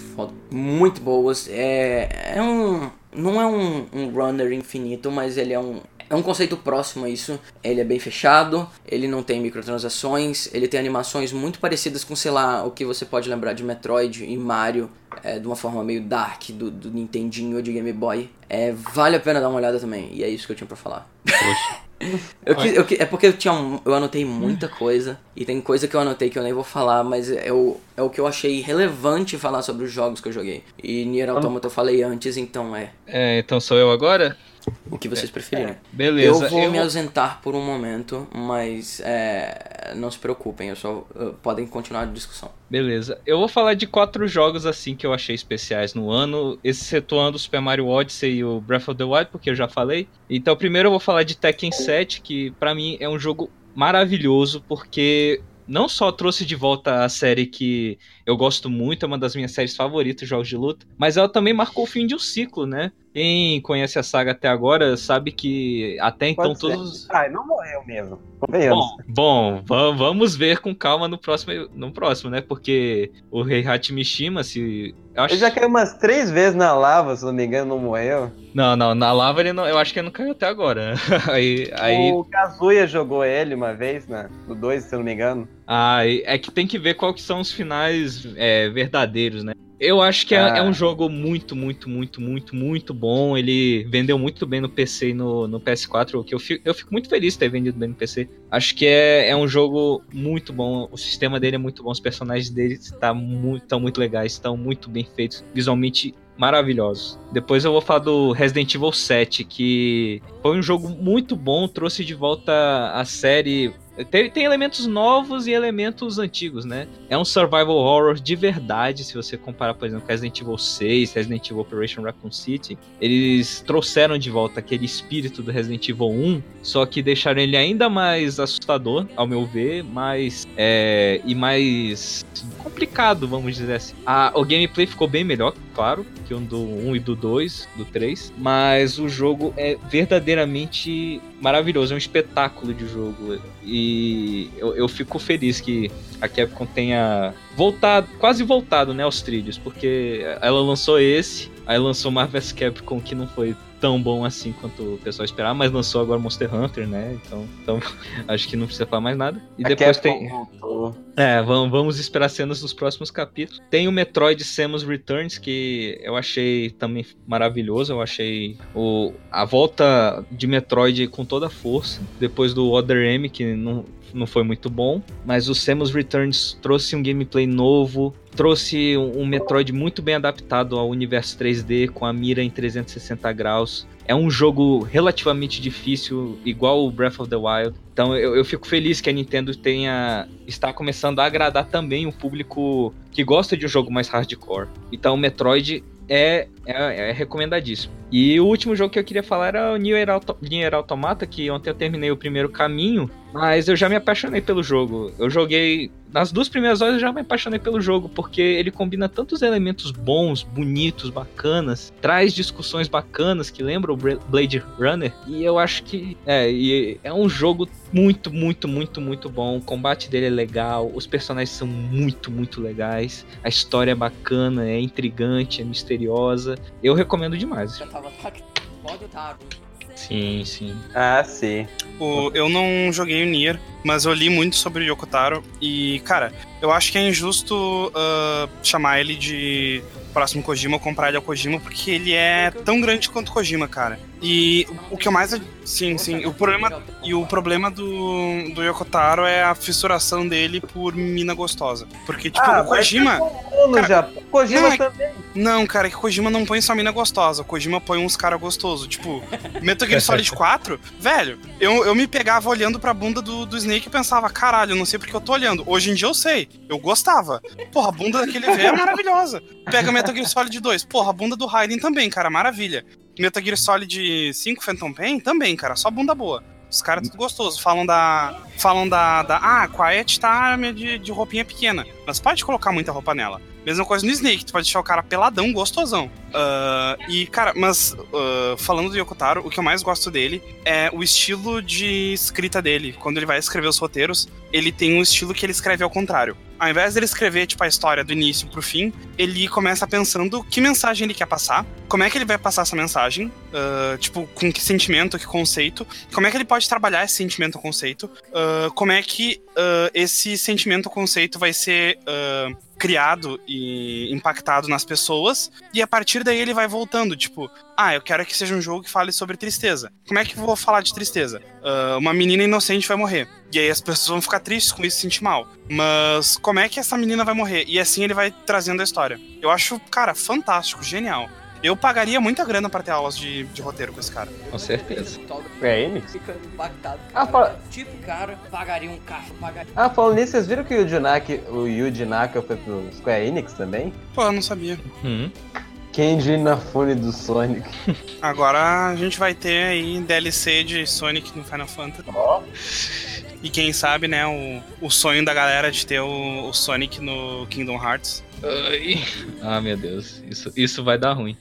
muito boas. É, é um. Não é um, um runner infinito, mas ele é um, é um conceito próximo a isso. Ele é bem fechado, ele não tem microtransações, ele tem animações muito parecidas com, sei lá, o que você pode lembrar de Metroid e Mario, é, de uma forma meio dark do, do Nintendinho ou de Game Boy. É, vale a pena dar uma olhada também, e é isso que eu tinha pra falar. Poxa. Eu, eu, é porque eu tinha um, eu anotei muita coisa e tem coisa que eu anotei que eu nem vou falar, mas é o, é o que eu achei relevante falar sobre os jogos que eu joguei. E Nier Automata eu falei antes, então é. É, então sou eu agora? O que vocês preferirem. É. Beleza. Eu vou eu... me ausentar por um momento, mas é, não se preocupem, eu só podem continuar a discussão. Beleza. Eu vou falar de quatro jogos assim que eu achei especiais no ano, excetuando o Super Mario Odyssey e o Breath of the Wild, porque eu já falei. Então, primeiro eu vou falar de Tekken 7, que para mim é um jogo maravilhoso, porque não só trouxe de volta a série que eu gosto muito, é uma das minhas séries favoritas, jogos de luta, mas ela também marcou o fim de um ciclo, né? Quem conhece a saga até agora sabe que até então todos. Ah, não morreu mesmo. Bom, bom, vamos ver com calma no próximo, no próximo, né? Porque o Rei Mishima, se. Acho... Ele já caiu umas três vezes na lava, se não me engano, não morreu. Não, não, na lava ele não. Eu acho que ele não caiu até agora. aí, aí... O Kazuya jogou ele uma vez, né? No 2, se não me engano. Ah, é que tem que ver quais são os finais é, verdadeiros, né? Eu acho que é, ah. é, um jogo muito, muito, muito, muito, muito bom. Ele vendeu muito bem no PC e no, no PS4, que eu fico, eu fico muito feliz de ter vendido bem no PC. Acho que é, é um jogo muito bom. O sistema dele é muito bom, os personagens dele estão muito, muito legais, estão muito bem feitos. Visualmente maravilhosos. Depois eu vou falar do Resident Evil 7, que foi um jogo muito bom, trouxe de volta a série tem, tem, elementos novos e elementos antigos, né? É um survival horror de verdade, se você comparar, por exemplo, com Resident Evil 6, Resident Evil Operation Raccoon City. Eles trouxeram de volta aquele espírito do Resident Evil 1, só que deixaram ele ainda mais assustador, ao meu ver, mais é, e mais complicado, vamos dizer assim. A, o gameplay ficou bem melhor, claro, que o do 1 e do 2, do 3, mas o jogo é verdadeiramente maravilhoso, é um espetáculo de jogo. E eu, eu fico feliz que a Capcom tenha voltado, quase voltado, né, aos trilhos, porque ela lançou esse, aí lançou Marvel's Capcom que não foi tão bom assim quanto o pessoal esperava, mas lançou agora Monster Hunter, né? Então, então acho que não precisa falar mais nada. E a depois Capcom tem. Voltou. É, vamos, vamos esperar cenas nos próximos capítulos. Tem o Metroid Samus Returns, que eu achei também maravilhoso. Eu achei o, a volta de Metroid com toda a força. Depois do Other M, que não, não foi muito bom. Mas o Samus Returns trouxe um gameplay novo, trouxe um, Metroid muito bem adaptado ao universo 3D, com a mira em 360 graus. É um jogo relativamente difícil, igual o Breath of the Wild. Então eu, eu fico feliz que a Nintendo tenha está começando a agradar também o público que gosta de um jogo mais hardcore. Então o Metroid é, é, é, recomendadíssimo. E o último jogo que eu queria falar era o Nier, Auto Nier Automata, que ontem eu terminei o primeiro caminho, mas eu já me apaixonei pelo jogo. Eu joguei nas duas primeiras horas eu já me apaixonei pelo jogo, porque ele combina tantos elementos bons, bonitos, bacanas, traz discussões bacanas que lembram o Blade Runner, e eu acho que é, é um jogo muito, muito, muito, muito bom. O combate dele é legal, os personagens são muito, muito legais, a história é bacana, é intrigante, é misteriosa. Eu recomendo demais. Já tava Sim, sim. Ah, sim. O, eu não joguei o Nier, mas eu li muito sobre o Yokotaro e, cara, eu acho que é injusto uh, chamar ele de próximo Kojima ou comprar ele ao Kojima, porque ele é tão grande quanto o Kojima, cara. E o que eu mais. Sim, sim. O problema, e o problema do, do Yokotaro é a fissuração dele por mina gostosa. Porque, tipo, ah, o Kojima. Cara, já. Kojima não, é também. Não, cara, é que o Kojima não põe só mina gostosa. O Kojima põe uns cara gostoso. Tipo, Metal Gear Solid 4, velho, eu, eu me pegava olhando pra bunda do, do Snake e pensava, caralho, eu não sei porque eu tô olhando. Hoje em dia eu sei. Eu gostava. Porra, a bunda daquele velho é maravilhosa. Pega Metal Gear Solid 2. Porra, a bunda do Raiden também, cara, maravilha. Metal Gear Solid 5 Phantom Pain também, cara, só bunda boa. Os caras tudo gostoso. Falam da. Falam da. da ah, Quiet tá de, de roupinha pequena. Mas pode colocar muita roupa nela. Mesma coisa no Snake, tu pode deixar o cara peladão, gostosão. Uh, e, cara, mas uh, falando do Yokotaro, o que eu mais gosto dele é o estilo de escrita dele. Quando ele vai escrever os roteiros, ele tem um estilo que ele escreve ao contrário. Ao invés dele escrever, tipo, a história do início pro fim, ele começa pensando que mensagem ele quer passar, como é que ele vai passar essa mensagem, uh, tipo, com que sentimento, que conceito, como é que ele pode trabalhar esse sentimento ou conceito, como é que esse sentimento ou conceito vai ser criado e impactado nas pessoas, e a partir daí ele vai voltando, tipo, ah, eu quero que seja um jogo que fale sobre tristeza. Como é que eu vou falar de tristeza? Uh, uma menina inocente vai morrer. E aí as pessoas vão ficar tristes com isso e sentir mal. Mas como é que essa menina vai morrer? E assim ele vai trazendo a história. Eu acho, cara, fantástico, genial. Eu pagaria muita grana pra ter aulas de, de roteiro com esse cara. Com certeza. É ele? Fica impactado. Ah, fala... Tipo, cara, pagaria um carro, pagaria. Ah, falando nisso, vocês viram que o Yuji o Yuji Naka foi pro Square Enix também? Pô, eu não sabia. Uhum. Kenji Inafune do Sonic. Agora a gente vai ter aí DLC de Sonic no Final Fantasy. Ó. Oh. E quem sabe, né, o, o sonho da galera de ter o, o Sonic no Kingdom Hearts. Ai. Ah, meu Deus. Isso, isso vai dar ruim.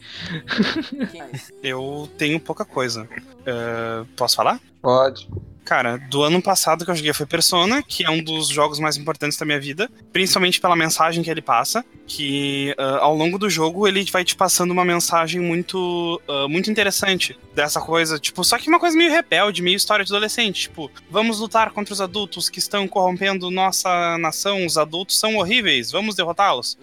Eu tenho pouca coisa. Uh, posso falar? Pode. Cara, do ano passado que eu joguei foi Persona, que é um dos jogos mais importantes da minha vida, principalmente pela mensagem que ele passa, que uh, ao longo do jogo ele vai te passando uma mensagem muito uh, muito interessante dessa coisa, tipo, só que uma coisa meio rebelde, meio história de adolescente, tipo, vamos lutar contra os adultos que estão corrompendo nossa nação, os adultos são horríveis, vamos derrotá-los.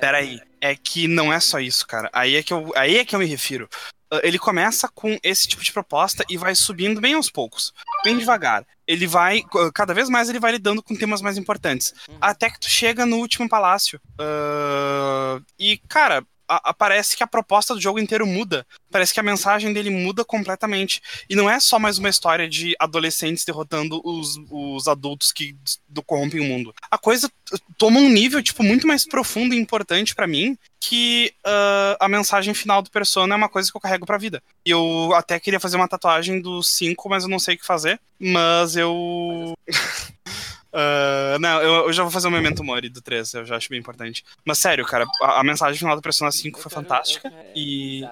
Peraí, é que não é só isso, cara. Aí é que eu, aí é que eu me refiro. Uh, Ele começa com esse tipo de proposta e vai subindo bem aos poucos, bem devagar. Ele vai, cada vez mais ele vai lidando com temas mais importantes. Até que tu chega no último palácio. Uh, e, cara, a- a- parece que a proposta do jogo inteiro muda. Parece que a mensagem dele muda completamente. E não é só mais uma história de adolescentes derrotando os, os adultos que do- corrompem o mundo. A coisa toma um nível, tipo, muito mais profundo e importante pra mim que ah, a mensagem final do Persona é uma coisa que eu carrego pra vida. Eu até queria fazer uma tatuagem do 5, mas eu não sei o que fazer. Mas eu. Ah, não, eu, eu já vou fazer o Memento Mori do 3, eu já acho bem importante. Mas sério, cara, a, a mensagem final do Persona 5 foi fantástica. E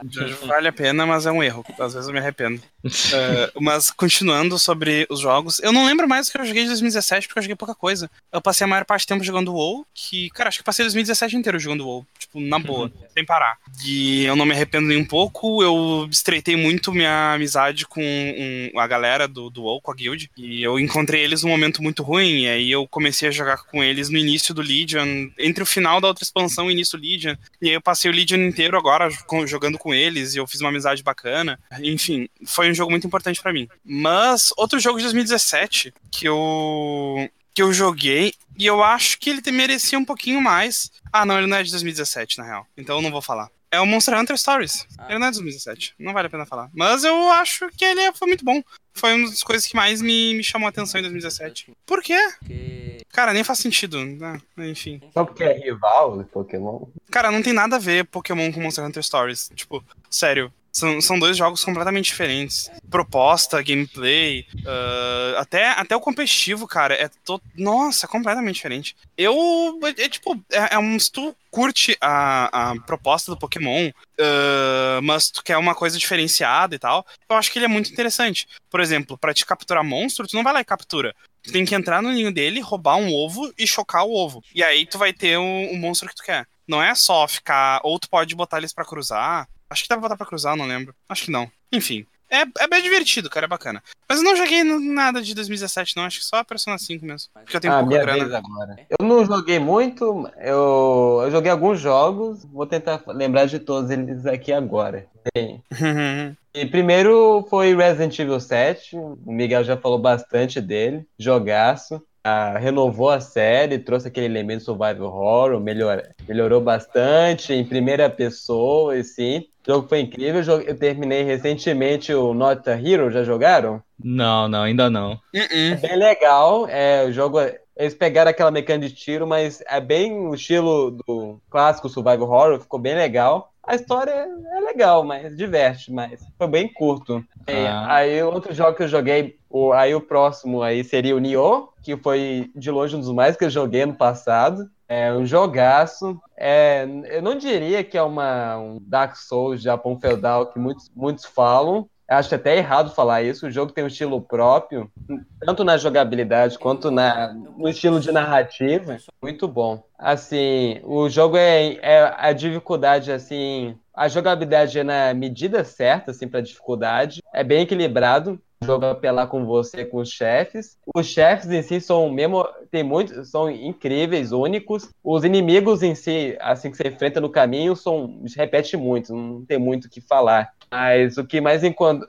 vale a pena, mas é um erro. Às vezes eu me arrependo. Ah, mas continuando sobre os jogos, eu não lembro mais o que eu joguei de 2017, porque eu joguei pouca coisa. Eu passei a maior parte do tempo jogando WoW, que, cara, acho que passei 2017 inteiro jogando WoW. Tipo, na boa, sem parar. E eu não me arrependo nem um pouco, eu estreitei muito minha amizade com um- a galera do, do WoW, com a guild. E eu encontrei eles num momento muito ruim, e aí eu comecei a jogar com eles no início do Legion, entre o final da outra expansão e o início do Legion. E aí eu passei o Legion inteiro agora jogando com eles, e eu fiz uma amizade bacana. Enfim, foi um jogo muito importante pra mim. Mas outro jogo de 2017 que eu que eu joguei e eu acho que ele merecia um pouquinho mais. Ah, não, ele não é de 2017, na real. Então eu não vou falar. É o Monster Hunter Stories. Ah. Ele não é de 2017. Não vale a pena falar. Mas eu acho que ele foi muito bom. Foi uma das coisas que mais me, me chamou a atenção em 2017. Por quê? Porque. Cara, nem faz sentido. né? Enfim. Só porque é rival do Pokémon. Cara, não tem nada a ver Pokémon com Monster Hunter Stories. Tipo, sério. São, são dois jogos completamente diferentes. Proposta, gameplay, ah, até, até o competitivo, cara, é to... Nossa, completamente diferente. Eu. É, é tipo, é, é um. Se tu curte a, a proposta do Pokémon, ah, mas tu quer uma coisa diferenciada e tal, eu acho que ele é muito interessante. Por exemplo, pra te capturar monstro, tu não vai lá e captura. Tu tem que entrar no ninho dele, roubar um ovo e chocar o ovo. E aí tu vai ter o, o monstro que tu quer. Não é só ficar. Ou tu pode botar eles pra cruzar. Acho que dá pra botar pra cruzar, não lembro. Acho que não. Enfim. É, é bem divertido, cara, é bacana. Mas eu não joguei nada de 2017, não. Acho que só a Persona 5 mesmo. Porque eu tenho Ah, pouca minha grana. vez agora. Eu não joguei muito, eu, eu joguei alguns jogos, vou tentar lembrar de todos eles aqui agora. Bem, E primeiro foi Resident Evil 7, o Miguel já falou bastante dele, jogaço. Ah, renovou a série, trouxe aquele elemento survival horror, melhor, melhorou bastante em primeira pessoa, e sim. O jogo foi incrível, eu terminei recentemente o Not a Hero, já jogaram? Não, não, ainda não. Uh-uh. bem legal. É, o jogo. Eles pegaram aquela mecânica de tiro, mas é bem o estilo do clássico Survival Horror, ficou bem legal. A história é legal, mas diverte, mas foi bem curto. É, Ah. aí outro jogo que eu joguei, o, aí o próximo aí seria o Nioh, que foi de longe um dos mais que eu joguei no passado. É um jogaço. É, eu não diria que é uma, um Dark Souls Japão feudal que muitos, muitos falam. Acho até errado falar isso. O jogo tem um estilo próprio, tanto na jogabilidade quanto na, no estilo de narrativa. Muito bom. Assim, o jogo é, é a dificuldade assim, a jogabilidade é na medida certa assim para dificuldade. É bem equilibrado. O jogo apelar com você com os chefes. Os chefes em si são mesmo tem muitos são incríveis, únicos. Os inimigos em si, assim que você enfrenta no caminho, são repete muito, não tem muito o que falar. Mas o que mais enquanto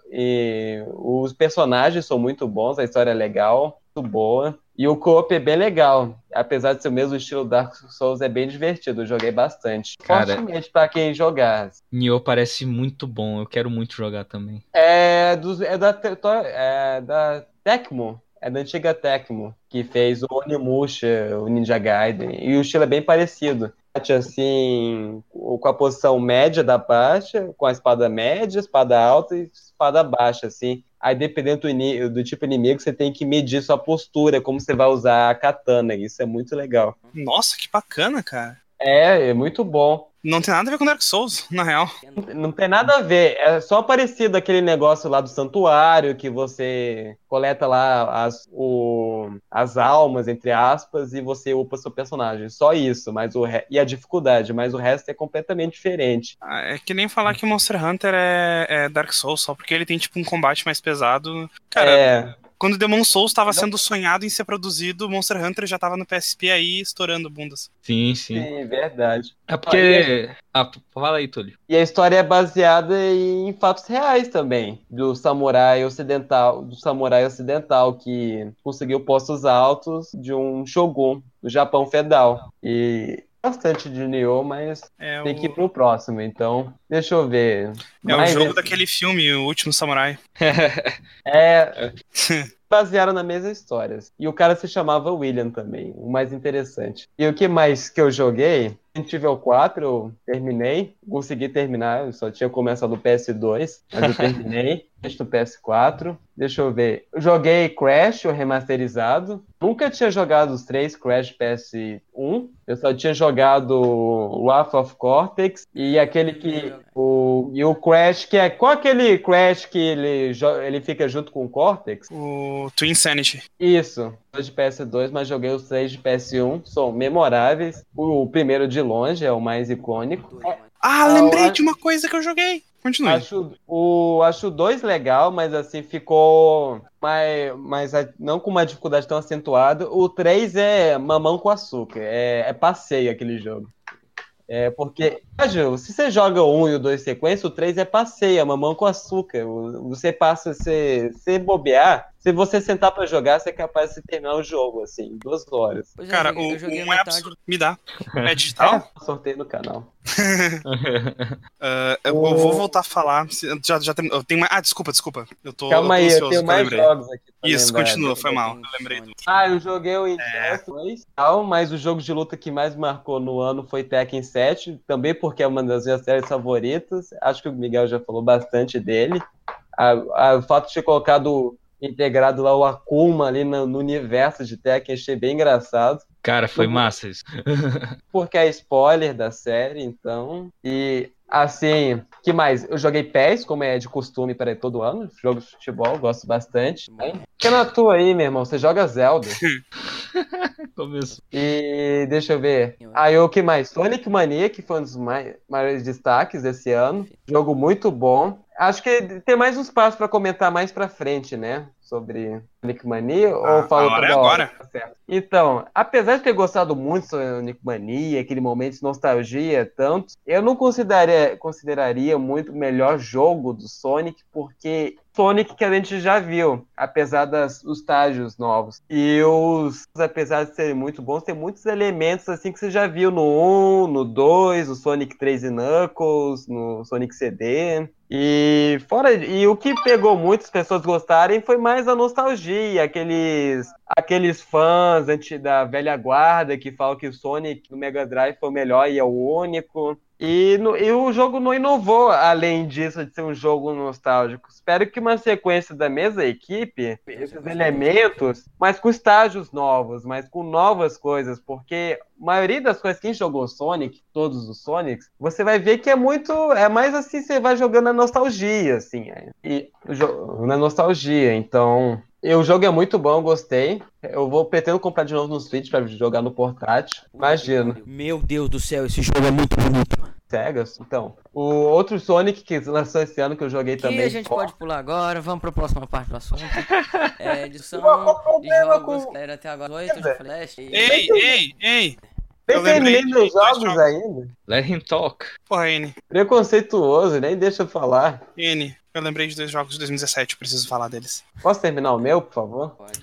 os personagens são muito bons, a história é legal, boa. E o co-op é bem legal. Apesar de ser o mesmo estilo Dark Souls, é bem divertido. Eu joguei bastante. Cara- Fortemente pra quem jogar. Nioh parece muito bom, eu quero muito jogar também. É, dos, é, da, é da Tecmo. É da antiga Tecmo, que fez o Onimusha, o Ninja Gaiden. E o estilo é bem parecido. Assim, com a posição média da baixa, com a espada média, espada alta e espada baixa, assim. Aí, dependendo do, do tipo inimigo, você tem que medir sua postura, como você vai usar a katana. Isso é muito legal. Nossa, que bacana, cara. É, é muito bom. Não tem nada a ver com Dark Souls, na real. Não tem nada a ver, é só parecido aquele negócio lá do santuário que você coleta lá as, o, as almas, entre aspas, e você upa seu personagem. Só isso, mas o re- e a dificuldade, mas o resto é completamente diferente. Ah, É que nem falar que Monster Hunter é, é Dark Souls, só porque ele tem, tipo, um combate mais pesado. Cara, é, Quando Demon Souls estava sendo sonhado em ser produzido, Monster Hunter já tava no PSP aí estourando bundas. Sim, sim. Sim, verdade. É porque. Ah, fala aí, Túlio. E a história é baseada em fatos reais também, do samurai ocidental, do samurai ocidental que conseguiu postos altos de um shogun do Japão feudal. E bastante de Nioh, mas É tem o, que ir pro próximo, então deixa eu ver. é o Mais jogo esse- daquele filme, O Último Samurai. É. Basearam na mesma história. E o cara se chamava William também, o mais interessante. E o que mais que eu joguei? Resident Evil 4 eu terminei, consegui terminar, eu só tinha começado o PS2, mas eu terminei, este do PS4. Deixa eu ver. Eu joguei Crash, o remasterizado. Nunca tinha jogado os três Crash PS1. Eu só tinha jogado Wrath of Cortex e aquele que. O, e o Crash, que é. Qual aquele Crash que ele, ele fica junto com o Cortex? O Twin Insanity. Isso. Dois de PS2, mas joguei os três de PS1. São memoráveis. O primeiro de longe é o mais icônico. Ah, Ah, lembrei de uma coisa que eu joguei. Continue. Acho o acho dois legal, mas assim ficou mais, mais não com uma dificuldade tão acentuada. O 3 é mamão com açúcar, é, é passeio aquele jogo. É porque, ah, se você joga o 1 e o 2 sequência, o 3 é passeio, é mamão com açúcar. Você passa, você, você bobear, se você sentar pra jogar, você é capaz de terminar o jogo, assim, em duas horas. Pois é, Cara, eu joguei, o eu joguei um é metade. absurdo. Me dá. É digital? É, sorteio no canal. Ah, eu, eu vou voltar a falar. Já, já tem, eu tenho mais. Ah, desculpa, desculpa. Eu tô, Calma eu tô aí, eu ansioso tenho que mais lembrei. jogos aqui. Isso, lembrar. continua, foi Eu mal. tenho Eu lembrei. Sonic. Ah, eu joguei o É. Injustice 2, tal, mas o jogo de luta que mais marcou no ano foi Tekken 7, também porque é uma das minhas séries favoritas. Acho que o Miguel já falou bastante dele. A- a- o fato de ter colocado integrado lá o Akuma ali no, no universo de Tekken, achei bem engraçado. Cara, foi massa isso. Porque é spoiler da série, então. E assim, que mais? Eu joguei PES, como é de costume para todo ano. Jogo de futebol, gosto bastante. Fica na tua aí, meu irmão. Você joga Zelda. Começou. E deixa eu ver. Aí o que mais? Sonic Mania, que foi um dos mai- maiores destaques desse ano. Jogo muito bom. Acho que tem mais uns passos pra comentar mais pra frente, né? Sobre Sonic Mania. Ah, ou falo a hora é toda agora. Tá certo. Então, apesar de ter gostado muito de Sonic Mania, aquele momento de nostalgia, tanto, eu não consideraria, consideraria muito o melhor jogo do Sonic, porque Sonic que a gente já viu, apesar dos estágios novos. E os, apesar de serem muito bons, tem muitos elementos assim que você já viu no 1, no 2, no Sonic 3 e Knuckles, no Sonic CD. E fora e o que pegou muitas pessoas gostarem foi mais a nostalgia, aqueles aqueles fãs da velha guarda que falam que o Sonic do Mega Drive foi o melhor e é o único. E, no- e o jogo não inovou além disso de ser um jogo nostálgico. Espero que uma sequência da mesma equipe, esses elementos, mas com estágios novos, mas com novas coisas, porque a maioria das coisas, quem jogou Sonic, todos os Sonics, você vai ver que é muito, é mais assim, você vai jogando na nostalgia, assim, é. e na nostalgia, então... e o jogo é muito bom, eu gostei. Eu vou pretendo comprar de novo no Switch pra jogar no portátil. Imagino. Meu Deus do céu, esse jogo é muito bonito. Cegas. Então, o outro Sonic que lançou esse ano que eu joguei Que também. a gente pô, pode pular agora, vamos pra próxima parte do assunto. É, edição Qual o de problema jogos, com- galera, até agora 8 de Flash. e- Ei, ei, ei. Nem terminei meus jogos. ainda. Let him talk. Porra, N. Preconceituoso, nem deixa eu falar. N. Eu lembrei de dois jogos de 2017, eu preciso falar deles. Posso terminar o meu, por favor? Pode.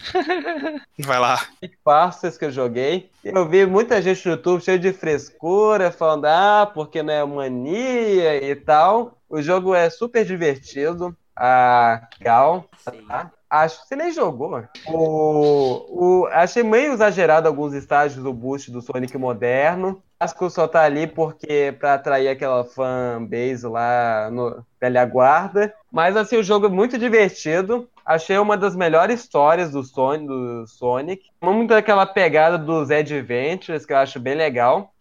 Vai lá. Farsas que eu joguei. Eu vi muita gente no YouTube cheio de frescura, falando, ah, porque não é mania e tal. O jogo é super divertido. Ah, legal. Sei. Tá? Acho que você nem jogou. O, o, achei meio exagerado alguns estágios do boost do Sonic moderno. Que só tá ali porque pra atrair aquela fanbase lá no velha guarda. Mas assim, o jogo é muito divertido. Achei uma das melhores histórias do Sonic. Do Sonic. Muito daquela pegada dos Adventures, que eu acho bem legal.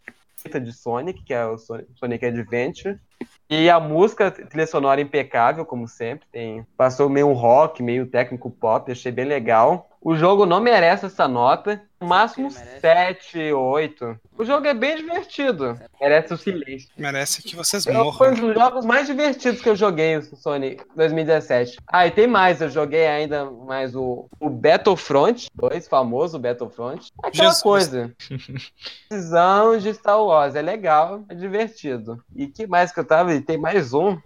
De Sonic, que é o Sonic Adventure. E a música, trilha sonora impecável, como sempre. Tem, passou meio rock, meio técnico pop, achei bem legal. O jogo não merece essa nota. No máximo 7, 8. O jogo é bem divertido. Merece o silêncio. Merece que vocês Foi morram. um dos jogos mais divertidos que eu joguei no Sony 2017. Ah, e tem mais. Eu joguei ainda mais o, o Battlefront 2, famoso Battlefront. É Aquela Jesus. coisa. Decisão de Star Wars. É legal, é divertido. E que mais que eu tava? E tem mais um.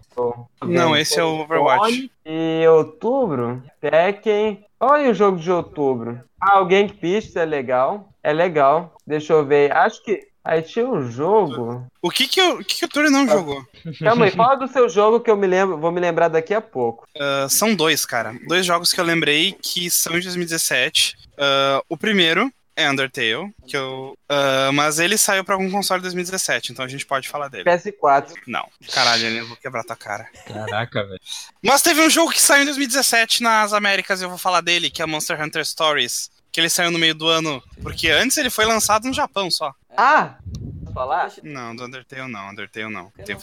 Não, esse é o Overwatch. E outubro, Tekken. Olha o jogo de outubro. Ah, o Gang Beasts é legal. É legal. Deixa eu ver. Acho que. Aí tinha um jogo. O que que, o, o que, que o Túlio não jogou? Calma aí, fala do seu jogo que eu me lembro, vou me lembrar daqui a pouco. Ah, são dois, cara. Dois jogos que eu lembrei que são de 2017. Ah, o primeiro é Undertale, que eu. ah, mas ele saiu pra algum console em 2017, então a gente pode falar dele. PS4. Não. Caralho, eu vou quebrar tua cara. Caraca, velho. Mas teve um jogo que saiu em 2017 nas Américas, eu vou falar dele, que é Monster Hunter Stories. Que ele saiu no meio do ano. Porque antes ele foi lançado no Japão só. Ah! Falar? Não, do Undertale não, Undertale não. Foi.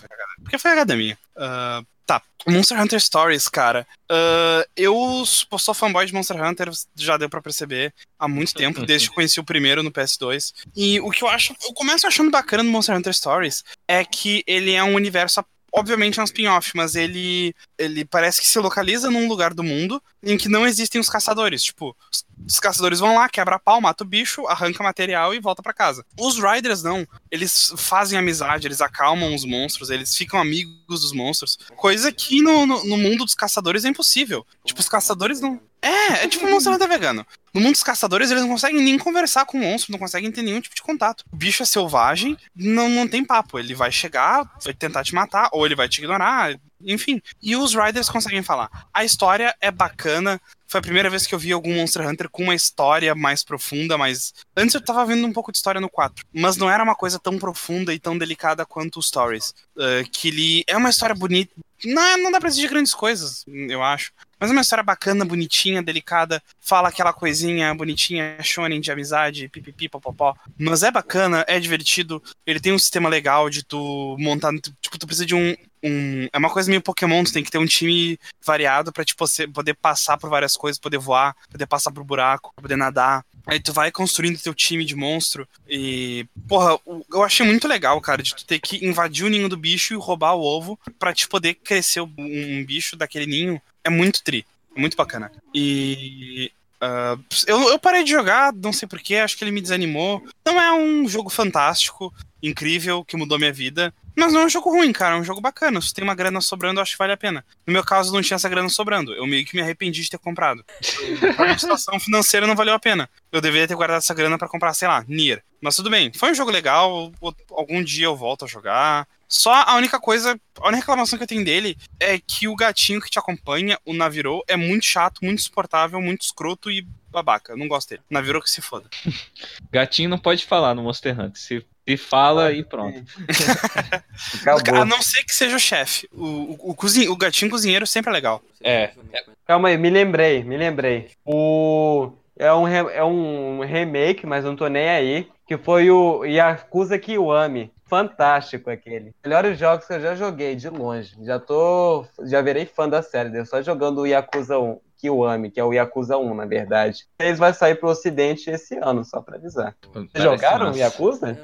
Porque foi HD minha. Ah, tá. Monster Hunter Stories, cara. Ah, eu sou fanboy de Monster Hunter, já deu pra perceber há muito tempo, desde que conheci o primeiro no PS2. E o que eu acho. Eu começo achando bacana no Monster Hunter Stories é que ele é um universo. Obviamente é um spin-off, mas ele, ele parece que se localiza num lugar do mundo em que não existem os caçadores. Tipo, os- caçadores vão lá, quebra pau, mata o bicho, arranca material e volta pra casa. Os Riders não. Eles fazem amizade, eles acalmam os monstros, eles ficam amigos dos monstros. Coisa que no, no, no mundo dos caçadores é impossível. Tipo, os caçadores não. É, é tipo um Monster Hunter vegano. No mundo dos caçadores, eles não conseguem nem conversar com o monstro, não conseguem ter nenhum tipo de contato. O bicho é selvagem, não, não tem papo. Ele vai chegar, vai tentar te matar, ou ele vai te ignorar, enfim. E os Riders conseguem falar. A história é bacana. Foi a primeira vez que eu vi algum Monster Hunter com uma história mais profunda, mas. Antes eu tava vendo um pouco de história no 4. Mas não era uma coisa tão profunda e tão delicada quanto os Stories. Uh, que ele é uma história bonita. Não, não dá pra exigir grandes coisas, eu acho. Mas é uma história bacana, bonitinha, delicada. Fala aquela coisinha bonitinha, shonen de amizade, pipipi, popopó. Mas é bacana, é divertido. Ele tem um sistema legal de tu montar. Tipo, tu precisa de um. um é uma coisa meio Pokémon, tu tem que ter um time variado pra tipo, você poder passar por várias coisas, poder voar, poder passar por buraco, poder nadar. Aí tu vai construindo teu time de monstro. E. Porra, eu achei muito legal, cara, de tu ter que invadir o ninho do bicho e roubar o ovo pra te poder crescer um bicho daquele ninho. É muito tri. É muito bacana. E. ah, eu, eu parei de jogar, não sei porquê, acho que ele me desanimou. Não é um jogo fantástico, incrível, que mudou minha vida. Mas não é um jogo ruim, cara, é um jogo bacana. Se tem uma grana sobrando, eu acho que vale a pena. No meu caso, não tinha essa grana sobrando. Eu meio que me arrependi de ter comprado. A minha situação financeira não valeu a pena. Eu deveria ter guardado essa grana pra comprar, sei lá, Nier. Mas tudo bem, foi um jogo legal. Algum dia eu volto a jogar. Só a única coisa, a única reclamação que eu tenho dele é que o gatinho que te acompanha, o Navirou, é muito chato, muito insuportável, muito escroto e babaca. Eu não gosto dele. Navirou que se foda. Gatinho não pode falar no Monster Hunter. Se, se fala e pronto. Acabou. A não ser que seja o chefe. O, o, o, cozinhe- o gatinho cozinheiro sempre é legal. É. Calma aí, me lembrei, me lembrei. O. É um, re- é um remake, mas não tô nem aí. Que foi o Yakuza Kiwami. Fantástico aquele. Melhores jogos que eu já joguei, de longe. Já tô. Já virei fã da série. Eu só jogando o Yakuza 1, Kiwami, que é o Yakuza 1, na verdade. Eles vai sair pro ocidente esse ano, só pra avisar. Vocês Parece jogaram o massa. Yakuza?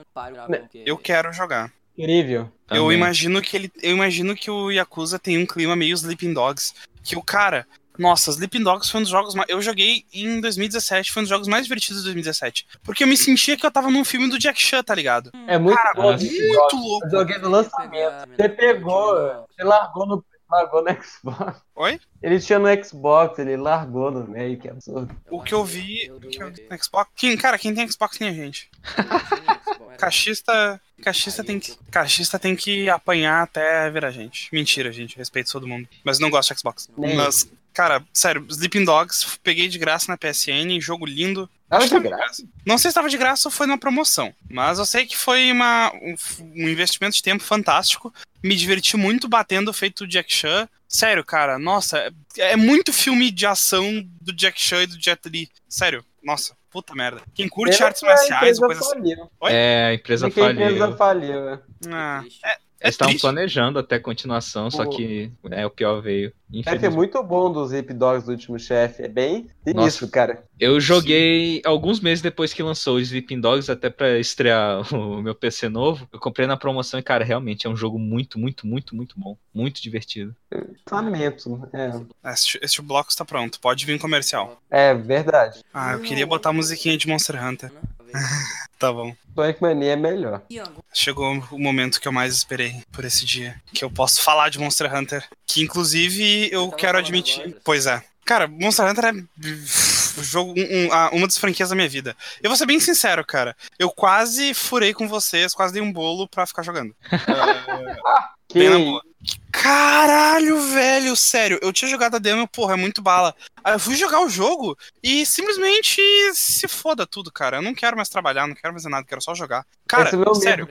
Eu quero jogar. Incrível. Eu imagino que ele. Eu imagino que o Yakuza tem um clima meio Sleeping Dogs. Que o cara. Nossa, Sleeping Dogs foi um dos jogos mais. Eu joguei em 2017, foi um dos jogos mais divertidos de 2017. Porque eu me sentia que eu tava num filme do Jack Chan, tá ligado? É muito Cara, bom. muito louco. Eu joguei no lançamento. Você pegou, você largou no, largou no Xbox. Oi? Ele tinha no Xbox, ele largou no meio, que absurdo. O que eu vi. O que eu vi no Xbox. Quem, cara, quem tem Xbox tem a gente. Cachista. Cachista tem que. Cachista tem que apanhar até ver a gente. Mentira, gente. Respeito todo mundo. Mas não gosto de Xbox. Nem Mas, cara, sério, Sleeping Dogs, peguei de graça na PSN, jogo lindo. Tava de tava graça. Não sei se estava de graça ou foi numa promoção, mas eu sei que foi uma, um, um investimento de tempo fantástico. Me diverti muito batendo feito Jack Chan. Sério, cara, nossa, é, é muito filme de ação do Jack Chan e do Jet Li. Sério, nossa, puta merda. Quem curte Pena artes marciais coisa assim. faliu. Oi? É, a empresa que a empresa faliu. faliu. né? Eles estavam planejando até continuação, só que é, o pior veio. chefe é Infelizmente. muito bom dos Hip Dogs do último chefe. É bem sinistro, Nossa. cara. Eu joguei alguns meses depois que lançou o Sleeping Dogs, até pra estrear o meu PC novo. Eu comprei na promoção e, cara, realmente é um jogo muito, muito, muito, muito bom. Muito divertido. Lamento. É, Este, este bloco está pronto, pode vir comercial. é verdade. Ah, eu queria botar a musiquinha de Monster Hunter. Tá bom. Sonic Mania é melhor. Chegou o momento que eu mais esperei por esse dia. Que eu posso falar de Monster Hunter. Que inclusive eu quero admitir. agora. Pois é. Cara, Monster Hunter é o jogo, um- um- a- uma das franquias da minha vida. Eu vou ser bem sincero, cara. Eu quase furei com vocês, quase dei um bolo pra ficar jogando. Que Bem na boa. Caralho, velho, sério. Eu tinha jogado a demo, porra, é muito bala. Aí eu fui jogar o jogo e simplesmente se foda tudo, cara. Eu não quero mais trabalhar, não quero mais fazer nada, quero só jogar. Cara, é sério.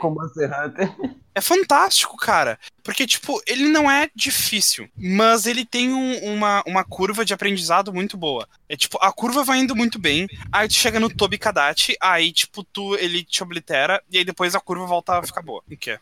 É fantástico, cara. Porque, tipo, ele não é difícil, mas ele tem um- uma, uma curva de aprendizado muito boa. É tipo, a curva vai indo muito bem, aí tu chega no Tobi Kadachi, aí, tipo, tu, ele te oblitera, e aí depois a curva volta a ficar boa. O que é?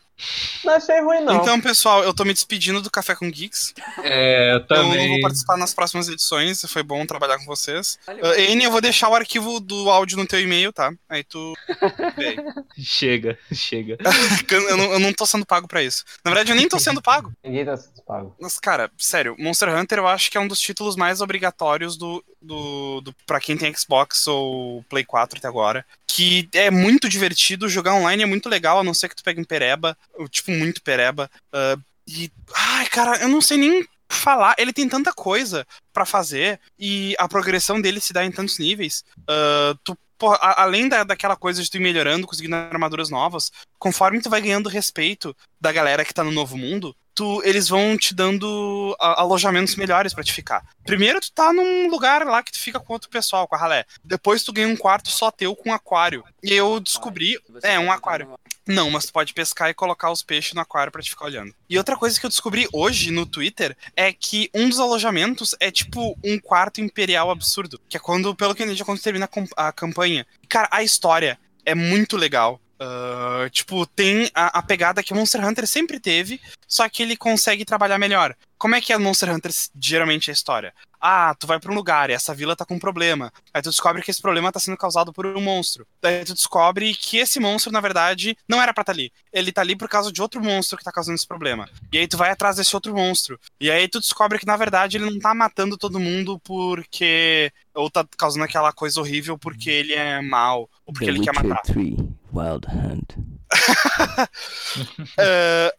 Não achei ruim, não. Então, pessoal, eu tô me despedindo do Café com Geeks. É, eu Eu não vou participar nas próximas edições, foi bom trabalhar com vocês. Uh, N, eu vou deixar o arquivo do áudio no teu e-mail, tá? Aí tu. Chega, chega. eu, não, eu não tô sendo pago pra isso. Na verdade, eu nem tô sendo pago. Ninguém tá sendo pago. Mas, cara, sério, Monster Hunter eu acho que é um dos títulos mais obrigatórios do, do, do para quem tem Xbox ou Play 4 até agora. Que é muito divertido, jogar online é muito legal, a não ser que tu pegue em pereba, ou, tipo, muito pereba. Ah, e. Ai, cara, eu não sei nem falar. Ele tem tanta coisa pra fazer e a progressão dele se dá em tantos níveis. Ah, tu, porra, a- além da, daquela coisa de tu ir melhorando, conseguindo armaduras novas, conforme tu vai ganhando respeito da galera que tá no novo mundo, tu, eles vão te dando a- alojamentos melhores pra te ficar. Primeiro tu tá num lugar lá que tu fica com outro pessoal, com a ralé. Depois tu ganha um quarto só teu com aquário. E eu descobri. É, um aquário. Não, mas tu pode pescar e colocar os peixes no aquário pra te ficar olhando. E outra coisa que eu descobri hoje no Twitter é que um dos alojamentos é tipo um quarto imperial absurdo. Que é quando, pelo que eu entendi, é quando termina a campanha. Cara, a história é muito legal. Ah, tipo, tem a, a pegada que Monster Hunter sempre teve, só que ele consegue trabalhar melhor. Como é que é Monster Hunter geralmente a história? Ah, tu vai pra um lugar e essa vila tá com um problema. Aí tu descobre que esse problema tá sendo causado por um monstro. Daí tu descobre que esse monstro, na verdade, não era pra estar ali. Ele tá ali por causa de outro monstro que tá causando esse problema. E aí tu vai atrás desse outro monstro. E aí tu descobre que, na verdade, ele não tá matando todo mundo porque. Ou tá causando aquela coisa horrível porque ele é mau. Ou porque The ele quer Witcher matar. 3 Wild Hunt.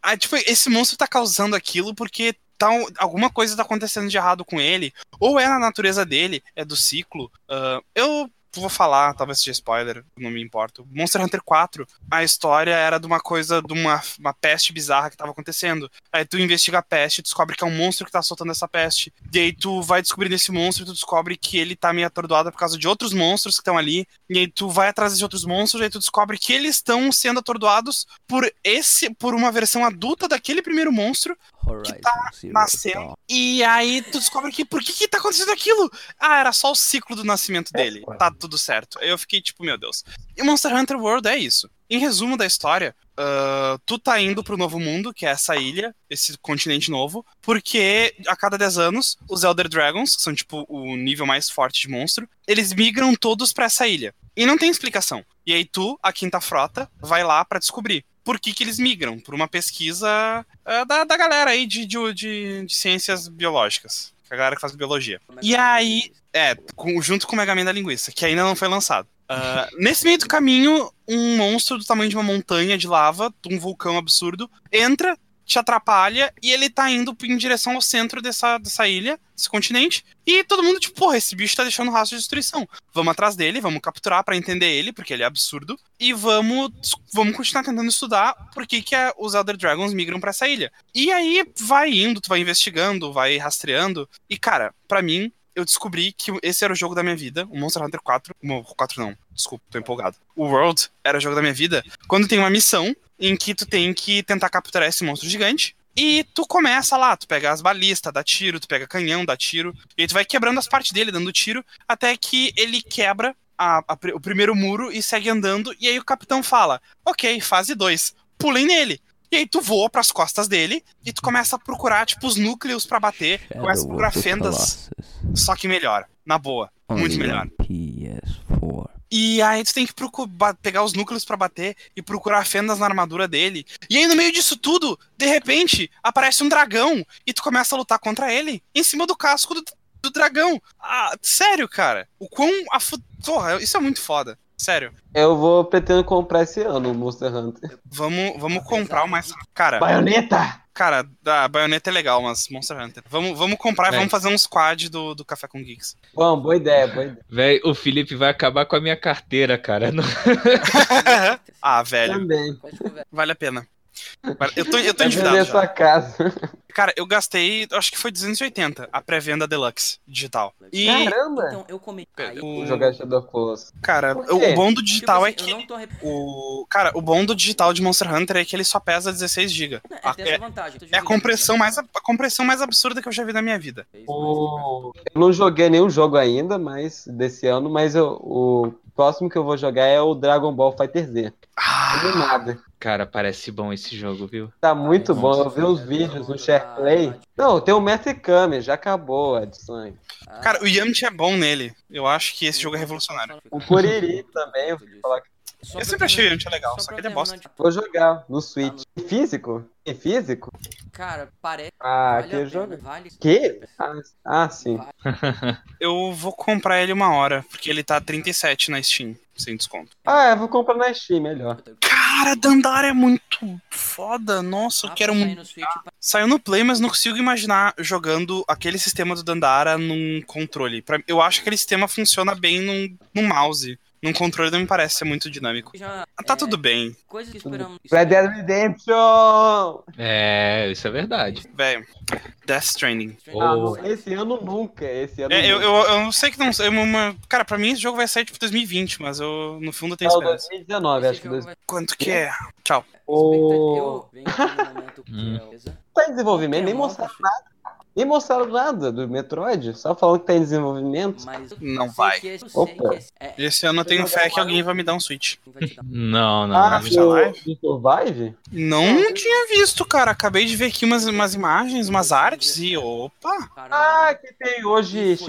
Ah, tipo, esse monstro tá causando aquilo porque tá, um- alguma coisa tá acontecendo de errado com ele. Ou é na natureza dele, é do ciclo. Ah, eu vou falar, talvez seja spoiler, não me importo. Monster Hunter 4, a história era de uma coisa, de uma, uma peste bizarra que tava acontecendo. Aí tu investiga a peste, descobre que é um monstro que tá soltando essa peste. E aí tu vai descobrindo esse monstro e tu descobre que ele tá meio atordoado por causa de outros monstros que estão ali. E aí tu vai atrás de outros monstros, e aí tu descobre que eles estão sendo atordoados por esse, por uma versão adulta daquele primeiro monstro. Horizon Zero nascendo. Dawn. E aí tu descobre que por que que tá acontecendo aquilo? Ah, era só o ciclo do nascimento dele. Tá tudo certo. Aí eu fiquei tipo, meu Deus. E Monster Hunter World é isso. Em resumo da história, ah, tu tá indo pro novo mundo, que é essa ilha, esse continente novo, porque a cada 10 anos, os Elder Dragons, que são tipo o nível mais forte de monstro, eles migram todos pra essa ilha. E não tem explicação. E aí tu, a quinta frota, vai lá pra descobrir por que, que eles migram, por uma pesquisa ah, da, da galera aí de, de, de, de ciências biológicas. A galera que faz biologia. E aí, é, com- junto com o Mega Man da Linguiça, que ainda não foi lançado. Ah, nesse meio do caminho, um monstro do tamanho de uma montanha de lava, de um vulcão absurdo, entra, te atrapalha e ele tá indo em direção ao centro dessa, dessa ilha, desse continente. E todo mundo, tipo, porra, esse bicho tá deixando rastro de destruição. Vamos atrás dele, vamos capturar pra entender ele, porque ele é absurdo. E vamos, vamos continuar tentando estudar por que, que a- os Elder Dragons migram pra essa ilha. E aí vai indo, tu vai investigando, vai rastreando. E, cara, pra mim, eu descobri que esse era o jogo da minha vida, o Monster Hunter 4. O 4 não, desculpa, tô empolgado. O World era o jogo da minha vida. Quando tem uma missão em que tu tem que tentar capturar esse monstro gigante. E tu começa lá, tu pega as balistas, dá tiro, tu pega canhão, dá tiro. E tu vai quebrando as partes dele, dando tiro, até que ele quebra a- a o primeiro muro e segue andando. E aí o capitão fala: Ok, fase 2, pulem nele. E aí tu voa pras costas dele e tu começa a procurar, tipo, os núcleos pra bater. Começa a procurar Shadow fendas. Colossus. Só que melhor. Na boa. Muito melhor. on PS4. E aí tu tem que pegar os núcleos pra bater e procurar fendas na armadura dele. E aí no meio disso tudo, de repente, aparece um dragão e tu começa a lutar contra ele em cima do casco do, do dragão. Ah, sério, cara. O quão a Porra, isso é muito foda. Sério. Eu vou pretendo comprar esse ano o Monster Hunter. Vamos, vamos comprar o mais. Cara, Baioneta! Cara, a baioneta é legal, mas Monster Hunter. Vamos, vamos comprar e vamos fazer um squad do, do Café com Geeks. Bom, boa ideia, boa ideia. Véi, o Felipe vai acabar com a minha carteira, cara. Não- ah, velho, Também. Vale a pena. Eu tô, eu tô Vai endividado sua casa. Cara, eu gastei, acho que foi 280 a pré-venda Deluxe digital. E, Caramba! Então, eu comentei. O- Vou jogar Shadow Colossus. cara, o bom do tipo digital é assim, que Eu não tô o cara, o bom do digital de Monster Hunter é que ele só pesa 16 GB. É, tem essa vantagem. É a compressão mais a compressão mais absurda que eu já vi na minha vida. O... Eu não joguei nenhum jogo ainda, mas desse ano, mas eu- o próximo que eu vou jogar é o Dragon Ball Fighter Z. Ah, Não nada. Cara, parece bom esse jogo, viu? Tá muito Ah, bom. Eu vi os cara, vídeos no SharePlay. ah, Não, tem o Mestre Kami, já acabou a edição. Ah, cara, o Yamcha é bom nele. Eu acho que esse jogo é revolucionário. O Kuriri também, eu vou falar que Só Eu sempre achei o Yamcha legal, só só que ele é bosta. de- vou jogar no Switch. Em físico? Em físico? Cara, parece. Ah, vale que jogo. vale. Que? Ah, ah, sim. Eu vou comprar ele uma hora, porque ele tá 37 na Steam, sem desconto. Ah, eu vou comprar na Steam, melhor. Cara, Dandara é muito foda. Nossa, eu Ah, quero pra sair muito. pa- Saiu no Play, mas não consigo imaginar jogando aquele sistema do Dandara num controle. Pra- eu acho que aquele sistema funciona bem num, num mouse. Num controle não me parece ser muito dinâmico. Já, Ah, Tá é, tudo bem, Coisas que esperamos. Red Dead Redemption! É, isso é verdade. velho. Death Stranding. Ah, Oh. não, esse ano nunca, esse ano É, eu, nunca. eu, eu não sei que não. Eu, uma, cara, pra mim esse jogo vai sair tipo 2020, mas eu no fundo eu tenho Não, esperança. 2019, Esse acho que dois... vai- Quanto que é? Tchau. O... Eu venho aqui no momento que Hum. é o- Tá em desenvolvimento, nem mostraram, filho. Nem mostraram nada do Metroid, só falando que tá em desenvolvimento. Mas Não vai. esse- Opa. esse- é- Esse ano eu tenho fé que alguém vai me dar um Switch. Não, não. Ah, não. Live? Survive? Não tinha visto, cara. Acabei de ver aqui umas, umas imagens, umas artes e opa. Ah, que tem hoje isso.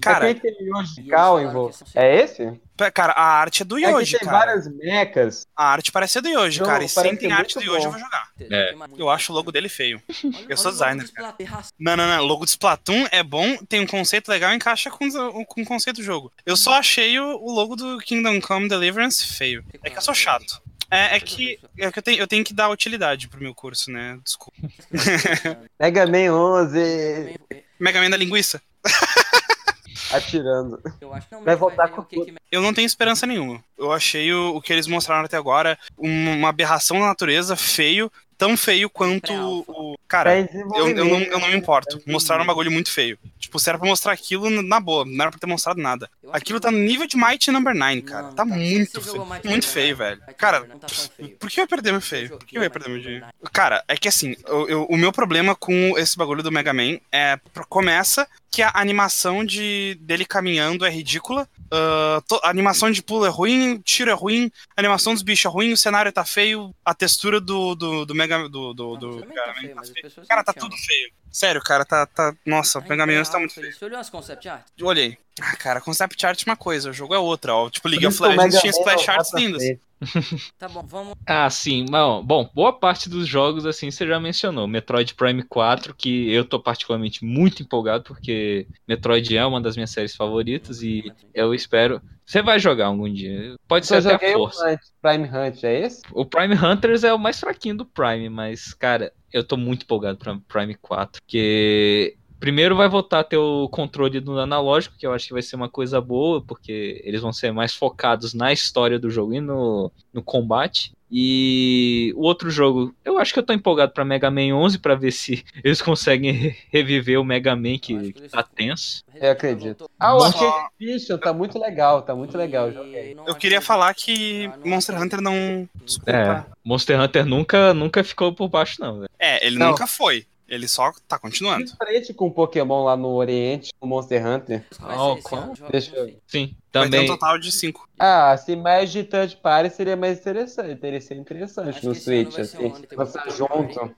Cara, é que tem hoje falaram envolvido. É esse? Cara, a arte é do É que Yoji, tem cara. várias mechas. A arte parece ser do Yoji, Não, cara. E se parece tem arte do Yoji, eu bom. vou jogar. É. Eu acho o logo dele feio. Olha- eu sou designer, Splatoon. Não, não, não. O logo do Splatoon é bom, tem um conceito legal e encaixa com, com o conceito do jogo. Eu só achei o, o logo do Kingdom Come Deliverance feio. É que eu sou chato. É, é que, é que eu, tenho, eu tenho que dar utilidade pro meu curso, né? Desculpa. Mega Man 11 Mega Man da linguiça? Atirando. Eu acho que não, Vai voltar com o que que- Eu não tenho esperança nenhuma. Eu achei o, o que eles mostraram até agora um- uma aberração da natureza, feio, tão feio quanto o. Cara, eu, eu, não, eu não me importo. Mostraram um bagulho muito feio. Tipo, se era pra mostrar aquilo, na boa, não era pra ter mostrado nada. Aquilo tá no nível de Mighty Number 9, cara. Não, tá tá- muito feio. é Muito Number feio, velho. Cara, tá tão feio. por que eu ia perder meu feio? Por que eu ia perder meu dinheiro? Cara, é que assim, eu- eu- o meu problema com esse bagulho do Mega Man é. Começa que a animação de, dele caminhando é ridícula. ah, to- a animação de pulo é ruim, tiro é ruim, a animação dos bichos é ruim, o cenário tá feio, a textura do, do, do Mega. Do, do, Não, do Mega tá Man feio, tá feio. Cara, tá tudo amam. feio. Sério, cara, tá. tá nossa, o Mega Man tá muito feio. Você olhou as concept art? Olhei. Ah, cara, concept art é uma coisa, o jogo é outra, ó. Tipo, League of o Legends tinha splash arts lindas. Tá bom, vamos. Ah, sim. Bom, bom, boa parte dos jogos, assim, você já mencionou. Metroid Prime 4, que eu tô particularmente muito empolgado, porque Metroid é uma das minhas séries favoritas e eu espero. Você vai jogar algum dia. Pode ser Eu até a o força. Hunt, Prime Hunt, é esse? O Prime Hunters é o mais fraquinho do Prime, mas, cara, eu tô muito empolgado pra Prime 4, porque primeiro vai voltar a ter o controle do analógico, que eu acho que vai ser uma coisa boa, porque eles vão ser mais focados na história do jogo e no, no combate. E o outro jogo, eu acho que eu tô empolgado pra Mega Man 11 pra ver se eles conseguem re- reviver o Mega Man que, que tá tenso. Eu acredito. Ah, o Arcade Edition tá muito legal, tá muito legal. eu. Eu queria falar que Monster Hunter não. Desculpa. É, Monster Hunter nunca, nunca ficou por baixo não, velho. É, ele Não. nunca foi. Ele só tá continuando. De frente com Pokémon lá no Oriente, o Monster Hunter. Oh, qual? Deixa eu-. Sim, Vai ter também. um total de 5. Ah, se mais de third party seria mais interessante. Teria sido interessante Acho no Switch, um assim. Lançar ter junto.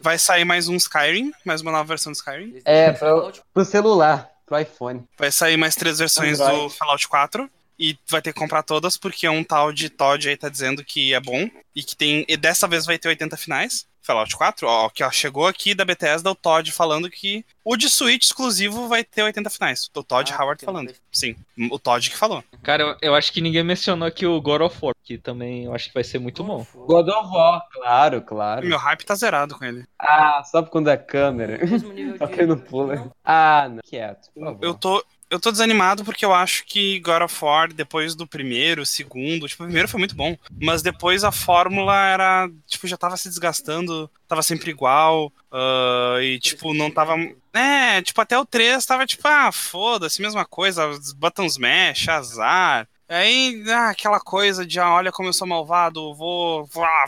Vai sair mais um Skyrim, mais uma nova versão do Skyrim. É, Fallout Pro celular, pro iPhone. Vai sair mais três versões Android. do Fallout 4. E vai ter que comprar todas, porque um tal de Todd aí tá dizendo que é bom. E que tem. E dessa vez vai ter 80 finais. Fallout 4, ó, que ó, chegou aqui da Bethesda o Todd falando que o de Switch exclusivo vai ter 80 finais. O Todd Ah, Howard falando. Sim, o Todd que falou. Cara, eu, eu acho que ninguém mencionou aqui o God of War, que também eu acho que vai ser muito bom. God of War, claro, claro. Meu hype tá zerado com ele. Ah, só por conta da câmera. Só que ele não pula. Ah, não. Quieto. por favor. Eu tô. Eu tô desanimado porque eu acho que God of War, depois do primeiro, segundo, tipo, o primeiro foi muito bom, mas depois a fórmula era, tipo, já tava se desgastando, tava sempre igual, ah, e, tipo, não tava... É, tipo, até o 3 tava, tipo, ah, foda-se, mesma coisa, os button smash, azar, aí, ah, aquela coisa de, ah, olha como eu sou malvado, vou... ah,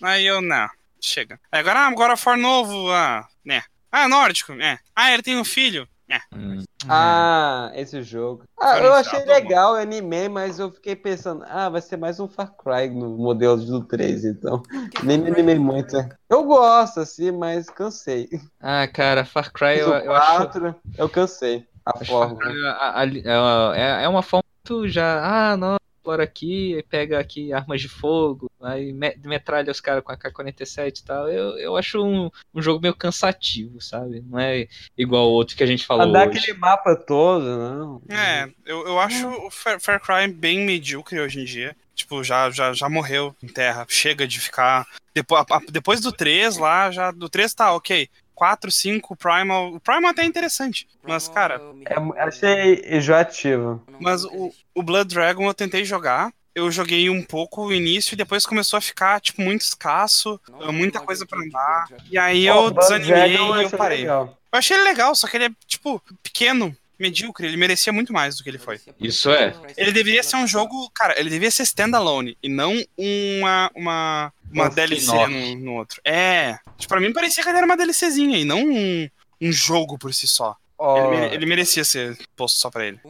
Aí eu, não, chega. Aí Agora, ah, God of War novo, ah, né. Ah, nórdico, é. Ah, ele tem um filho. Hum. Ah, esse jogo. Ah, eu achei legal, eu animei, mas eu fiquei pensando, ah, vai ser mais um Far Cry no modelo do 3, então. que Nem me animei muito. Eu gosto, assim, mas cansei. Ah, cara, Far Cry eu, o eu acho. 4, eu cansei. A acho Far fórmula. Cry, a- a- é, é uma forma muito já. Ah, não, explora aqui, aí pega aqui armas de fogo, aí me- metralha os caras com a K-47 e tal. Eu, eu acho um, um jogo meio cansativo, sabe? Não é igual o outro que a gente falou Andar hoje. aquele mapa todo, não. É, eu, eu acho o Far, Far Cry bem medíocre hoje em dia. Tipo, já, já, já morreu em terra. Chega de ficar. Depois, a- depois do 3 lá, já. Do 3 tá, ok. 4, 5, Primal. O Primal até é interessante. Mas, cara, É, achei enjoativo. mas o, o Blood Dragon eu tentei jogar. Eu joguei um pouco o início e depois começou a ficar, tipo, muito escasso. Não, muita não coisa de andar. E aí eu desanimei e eu parei. legal. Eu achei ele legal, só que ele é, tipo, pequeno, medíocre. Ele merecia muito mais do que ele foi. Isso é. Ele deveria ser um jogo, cara, ele deveria ser standalone e não uma uma uma Um DLC no, no outro. É, tipo, pra mim parecia que ele era uma DLCzinha e não um, um jogo por si só. Ó, Ele, mere- ele merecia ser posto só pra ele.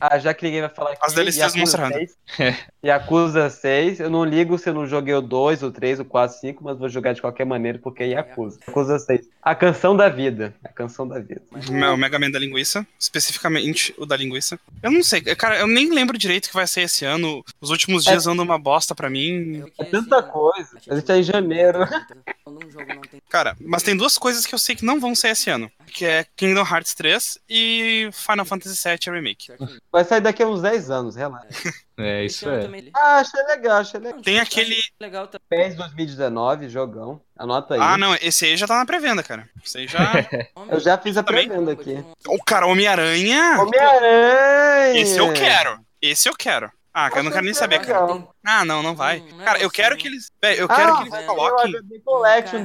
Ah, já que ninguém vai falar aqui. As DLCs do Monster Yakuza Hunter. 6. Yakuza 6. Eu não ligo se eu não joguei o 2, o 3, o 4, o 5, mas vou jogar de qualquer maneira porque é Yakuza. Yakuza 6. A canção da vida. A canção da vida. O o Mega Man da linguiça, especificamente o da linguiça. Eu não sei, cara, eu nem lembro direito o que vai ser esse ano. Os últimos dias andam uma bosta pra mim. É tanta assim, coisa. achei A gente tá em janeiro. Cara, mas tem duas coisas que eu sei que não vão ser esse ano, que é Kingdom Hearts 3 e Final Fantasy VII Remake. Vai sair daqui a uns 10 anos, relaxa. É, Esse isso é. também- Ah, achei legal, achei legal. Tem aquele- Legal também. PES 2019, jogão. Anota aí. Ah, não, esse aí já tá na pré-venda, cara. Esse aí já. Eu já fiz a pré-venda aqui. O cara, Homem-Aranha! Homem-Aranha! Esse eu quero. Esse eu quero. Ah, cara, eu não quero nem saber, cara. Legal. Ah, não, não vai. Hum, é Cara, eu quero né? que eles. Velho, eu quero ah, que eles coloquem. Collection.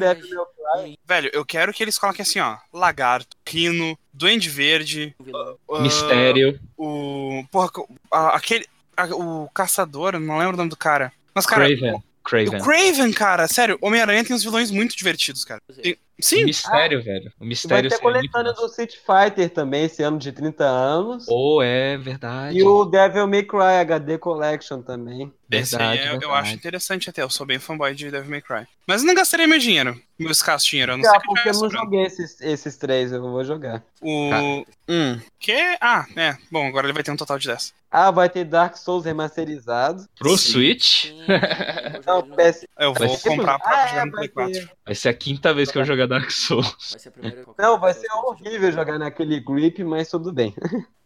Velho, eu quero que eles coloquem assim, ó. Lagarto, Rino, Duende Verde. Ah, Mistério. O. Porra, aquele. o Caçador, não lembro o nome do cara. Mas, cara. Craven. O Craven. Craven, cara, sério, Homem-Aranha tem uns vilões muito divertidos, cara. Tem- O Sim, mistério, velho. O Vai mistério ter seria muito coletânea do Street Fighter também, esse ano de 30 anos. Oh, é verdade. E o Devil May Cry HD Collection também. esse aí Verdade, é- eu verdade. acho interessante até. Eu sou bem fanboy de Devil May Cry. Mas eu não gastaria meu dinheiro, meu escasso dinheiro. Eu não sei Ah, que porque eu não joguei esses, esses três, eu vou jogar. O. Cara. Hum. Que? Ah, é. Bom, agora ele vai ter um total de 10. Ah, vai ter Dark Souls remasterizado. Pro Sim. Switch, Sim, eu vou Não, PS... Eu Vai vou comprar pra Ah, jogar é, no vai Play ter... 4. vai ser a quinta vez que eu jogar Dark Souls. Vai ser a primeira- Não, vai ser horrível jogar naquele grip, mas tudo bem.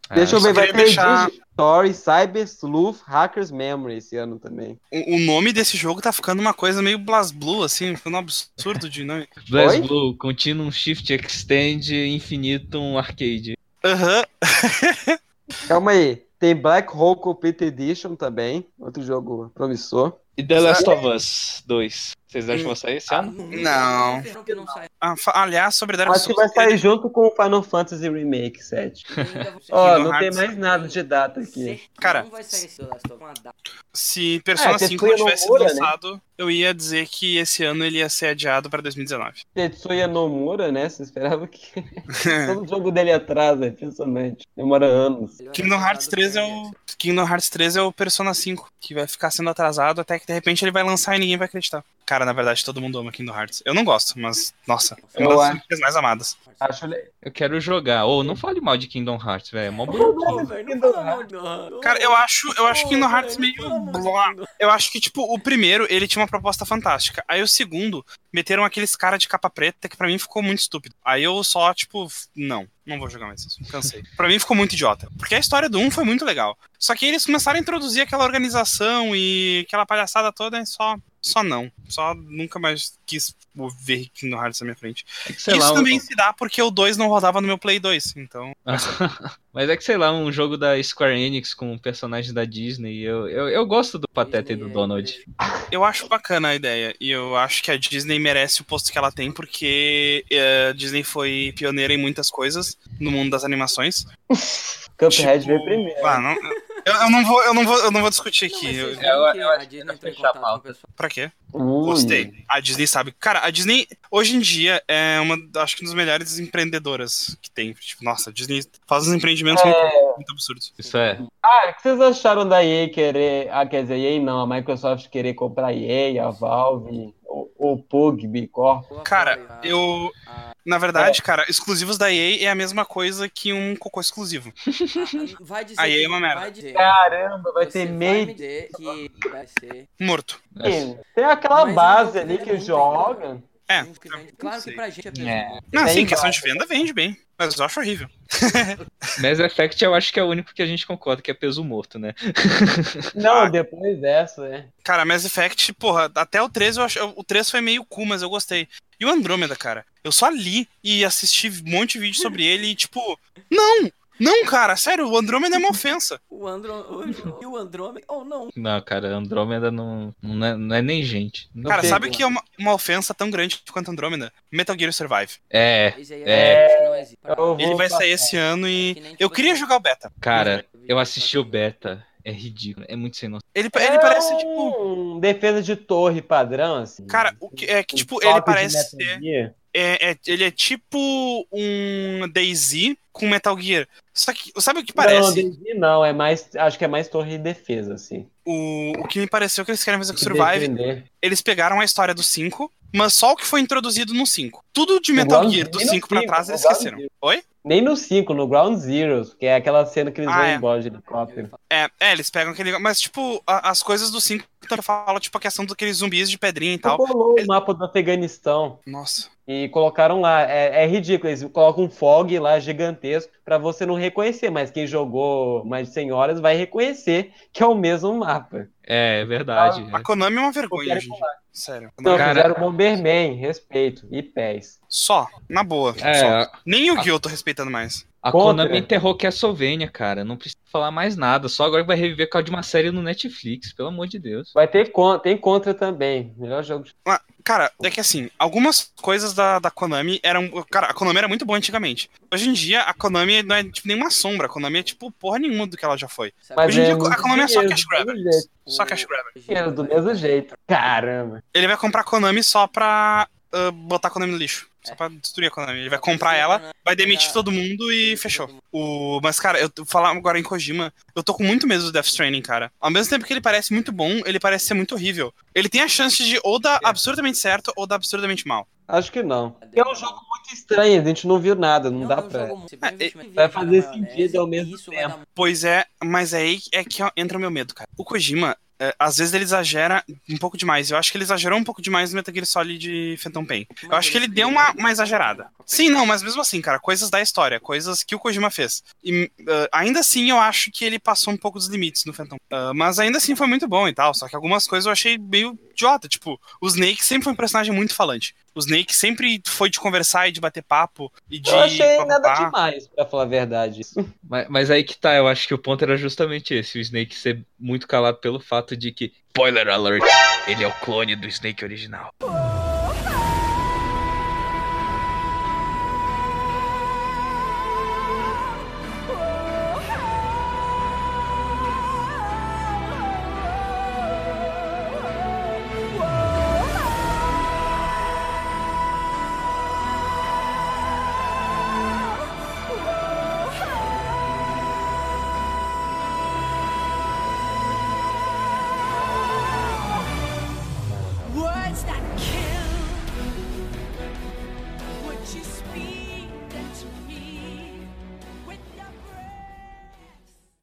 Ah, Deixa eu ver, vai ter deixar- Story, Cyber Sleuth, Hackers Memory esse ano também. O, o nome desse jogo tá ficando uma coisa meio BlazBlue, assim, ficando um absurdo de nome. Blaze Oi? Blue, Continuum Shift Extend Infinitum Arcade. Aham. Calma aí. Tem Black Hole Complete Edition também, outro jogo promissor. E The Last of Us 2. Vocês acham que vai sair esse ano? Não. Que não. Ah, aliás, sobre Dark Acho que Souls. vai sair junto com o Final Fantasy Remake 7. Ó, Kingdom não tem mais nada de data aqui. Cara. Data. Se Persona É, 5 não tivesse Nomura, né? lançado, eu ia dizer que esse ano ele ia ser adiado pra 2019. Tetsuya Nomura, né? Você esperava que todo jogo dele atrasa, é impressionante. Demora anos. Kingdom Hearts 3 é o. Kingdom Hearts 3 é o Persona 5, que vai ficar sendo atrasado até que de repente ele vai lançar e ninguém vai acreditar. Cara, na verdade, todo mundo ama Kingdom Hearts. Eu não gosto, mas, nossa, é uma Eu das franquias mais amadas. Acho le- Eu quero jogar. Ou não fale mal de Kingdom Hearts, velho. É mó bonito. Cara, eu acho, eu acho Kingdom Hearts meio. blá. Eu acho que, tipo, o primeiro, ele tinha uma proposta fantástica. Aí o segundo, meteram aqueles cara de capa preta que pra mim ficou muito estúpido. Aí eu só, tipo, não, não vou jogar mais isso. Cansei. pra mim ficou muito idiota. Porque a história do 1 foi muito legal. Só que eles começaram a introduzir aquela organização e aquela palhaçada toda e só. Só não. Só nunca mais quis ver Kingdom Hearts na minha frente. É que, sei Isso lá, um- também se dá porque o 2 não rodava no meu Play 2. Então. Mas é que, sei lá, um jogo da Square Enix com um personagem da Disney. Eu, eu, eu gosto do Pateta e do é Donald. Eu acho bacana a ideia. E eu acho que a Disney merece o posto que ela tem, porque eh, a Disney foi pioneira em muitas coisas no mundo das animações. Cuphead Tipo, veio primeiro. ah, não- eu, eu não vou, eu, não vou, eu não vou discutir Não, aqui. Eu- vocês eu- eu a Disney entrou em a contato com o pessoal. Pra quê? Ui. Gostei. A Disney sabe. Cara, a Disney, hoje em dia, é uma, acho que uma das melhores empreendedoras que tem. Tipo, nossa, a Disney faz uns empreendimentos muito, muito absurdos. Isso é. Ah, o que vocês acharam da EA querer. Ah, quer dizer, EA não, a Microsoft querer comprar a EA, a Valve, o, o Pug, Corp. Cara, eu. Na verdade, cara, exclusivos da EA é a mesma coisa que um cocô exclusivo. ah, vai dizer Aí é que- uma merda. Vai dizer, Caramba, vai você ter meio. que vai ser Morto. é- Tem aquela Mas é base ali que joga. É. Claro que pra gente é. É. Não, sim, questão de venda vende bem. Mas eu acho horrível. Mass Effect eu acho que é o único que a gente concorda que é peso morto, né? Não, Ah. depois dessa, é. Cara, Mass Effect, porra, até o 3 eu acho. O 3 foi meio cool, mas eu gostei. E o Andrômeda, cara? Eu só li e assisti um monte de vídeo sobre ele e, tipo, não! Não, cara, sério, o Andrômeda é uma ofensa. O Andro... E o Andrômeda... Oh, não. Não, cara, Andrômeda não, não, é, não é nem gente. Não Cara, sabe que é uma, uma ofensa tão grande quanto Andrômeda? Metal Gear Survive. É, É. acho que não existe. Eu vou Ele vai sair esse ano e. Nem, Eu tipo queria assim, jogar o beta. cara, eu assisti o beta. É ridículo, é muito sem noção. Ele, ele parece, é tipo. um defesa de torre padrão, assim. Cara, o que é que, tipo, ele parece ser. É, é- ele é tipo um DayZ com Metal Gear. Só que, sabe o que Não, parece? DayZ não, é mais. Acho que é mais torre de defesa, assim. O, o que me pareceu que eles querem fazer com Survive, defender. eles pegaram a história do 5, mas só o que foi introduzido no 5. Tudo de Metal Ground Gear do Zero 5 pra trás eles esqueceram. Zero. Oi? Nem no 5, no Ground Zeroes, que é aquela cena que eles Ah, vão é. embora de helicóptero. É, é, eles pegam aquele. Mas, tipo, a- as coisas do 5 fala, tipo, a questão daqueles zumbis de pedrinha e tal. Colou o mapa do Afeganistão Nossa. e colocaram lá. É, é ridículo, eles colocam um fog lá gigantesco pra você não reconhecer, mas quem jogou mais de 100 horas vai reconhecer que é o mesmo mapa. É, é verdade. A Konami é uma vergonha, gente. Sério. Então, Cara- fizeram Bomberman, respeito, e pés. Só, na boa. É, só. a, Nem o Gil eu tô respeitando mais. A Contra. Konami enterrou Castlevania, cara. Não precisa falar mais nada. Só agora vai reviver por causa de uma série no Netflix, pelo amor de Deus. Vai ter con- tem contra também. Melhor jogo de Cara, é que assim, algumas coisas da, da Konami eram. Cara, a Konami era muito boa antigamente. Hoje em dia, a Konami não é tipo nenhuma sombra. A Konami é tipo porra nenhuma do que ela já foi. Mas Hoje em é dia, a Konami é só cash do grabber. mesmo jeito. Só cash grabber. Do mesmo jeito. Caramba. Ele vai comprar a Konami só pra ah, botar a Konami no lixo. Só pra destruir a Konami. Ele vai comprar ela, vai demitir todo mundo e fechou. O... Mas, cara, eu falar agora em Kojima, eu tô com muito medo do Death Stranding, cara. Ao mesmo tempo que ele parece muito bom, ele parece ser muito horrível. Ele tem a chance de ou dar absurdamente certo ou dar absurdamente mal. Acho que não. É um jogo muito estranho, a gente não viu nada, não, dá é um pra. investimento vai fazer sentido ao mesmo tempo. Pois é, mas aí é que entra o meu medo, cara. O Kojima, é, às vezes ele exagera um pouco demais. Eu acho que ele exagerou um pouco demais no Metal Gear Solid Phantom Pain. Eu acho que ele deu uma, uma exagerada. Sim, não, mas mesmo assim, cara, coisas da história, coisas que o Kojima fez. E uh, ainda assim eu acho que ele passou um pouco dos limites no Phantom. Uh, mas ainda assim foi muito bom e tal. Só que algumas coisas eu achei meio idiota. Tipo, o Snake sempre foi um personagem muito falante. O Snake sempre foi de conversar e de bater papo e de. Eu achei papapá. nada demais, pra falar a verdade. Mas, mas aí que tá, eu acho que o ponto era justamente esse, o Snake ser muito calado pelo fato de que, spoiler alert, ele é o clone do Snake original.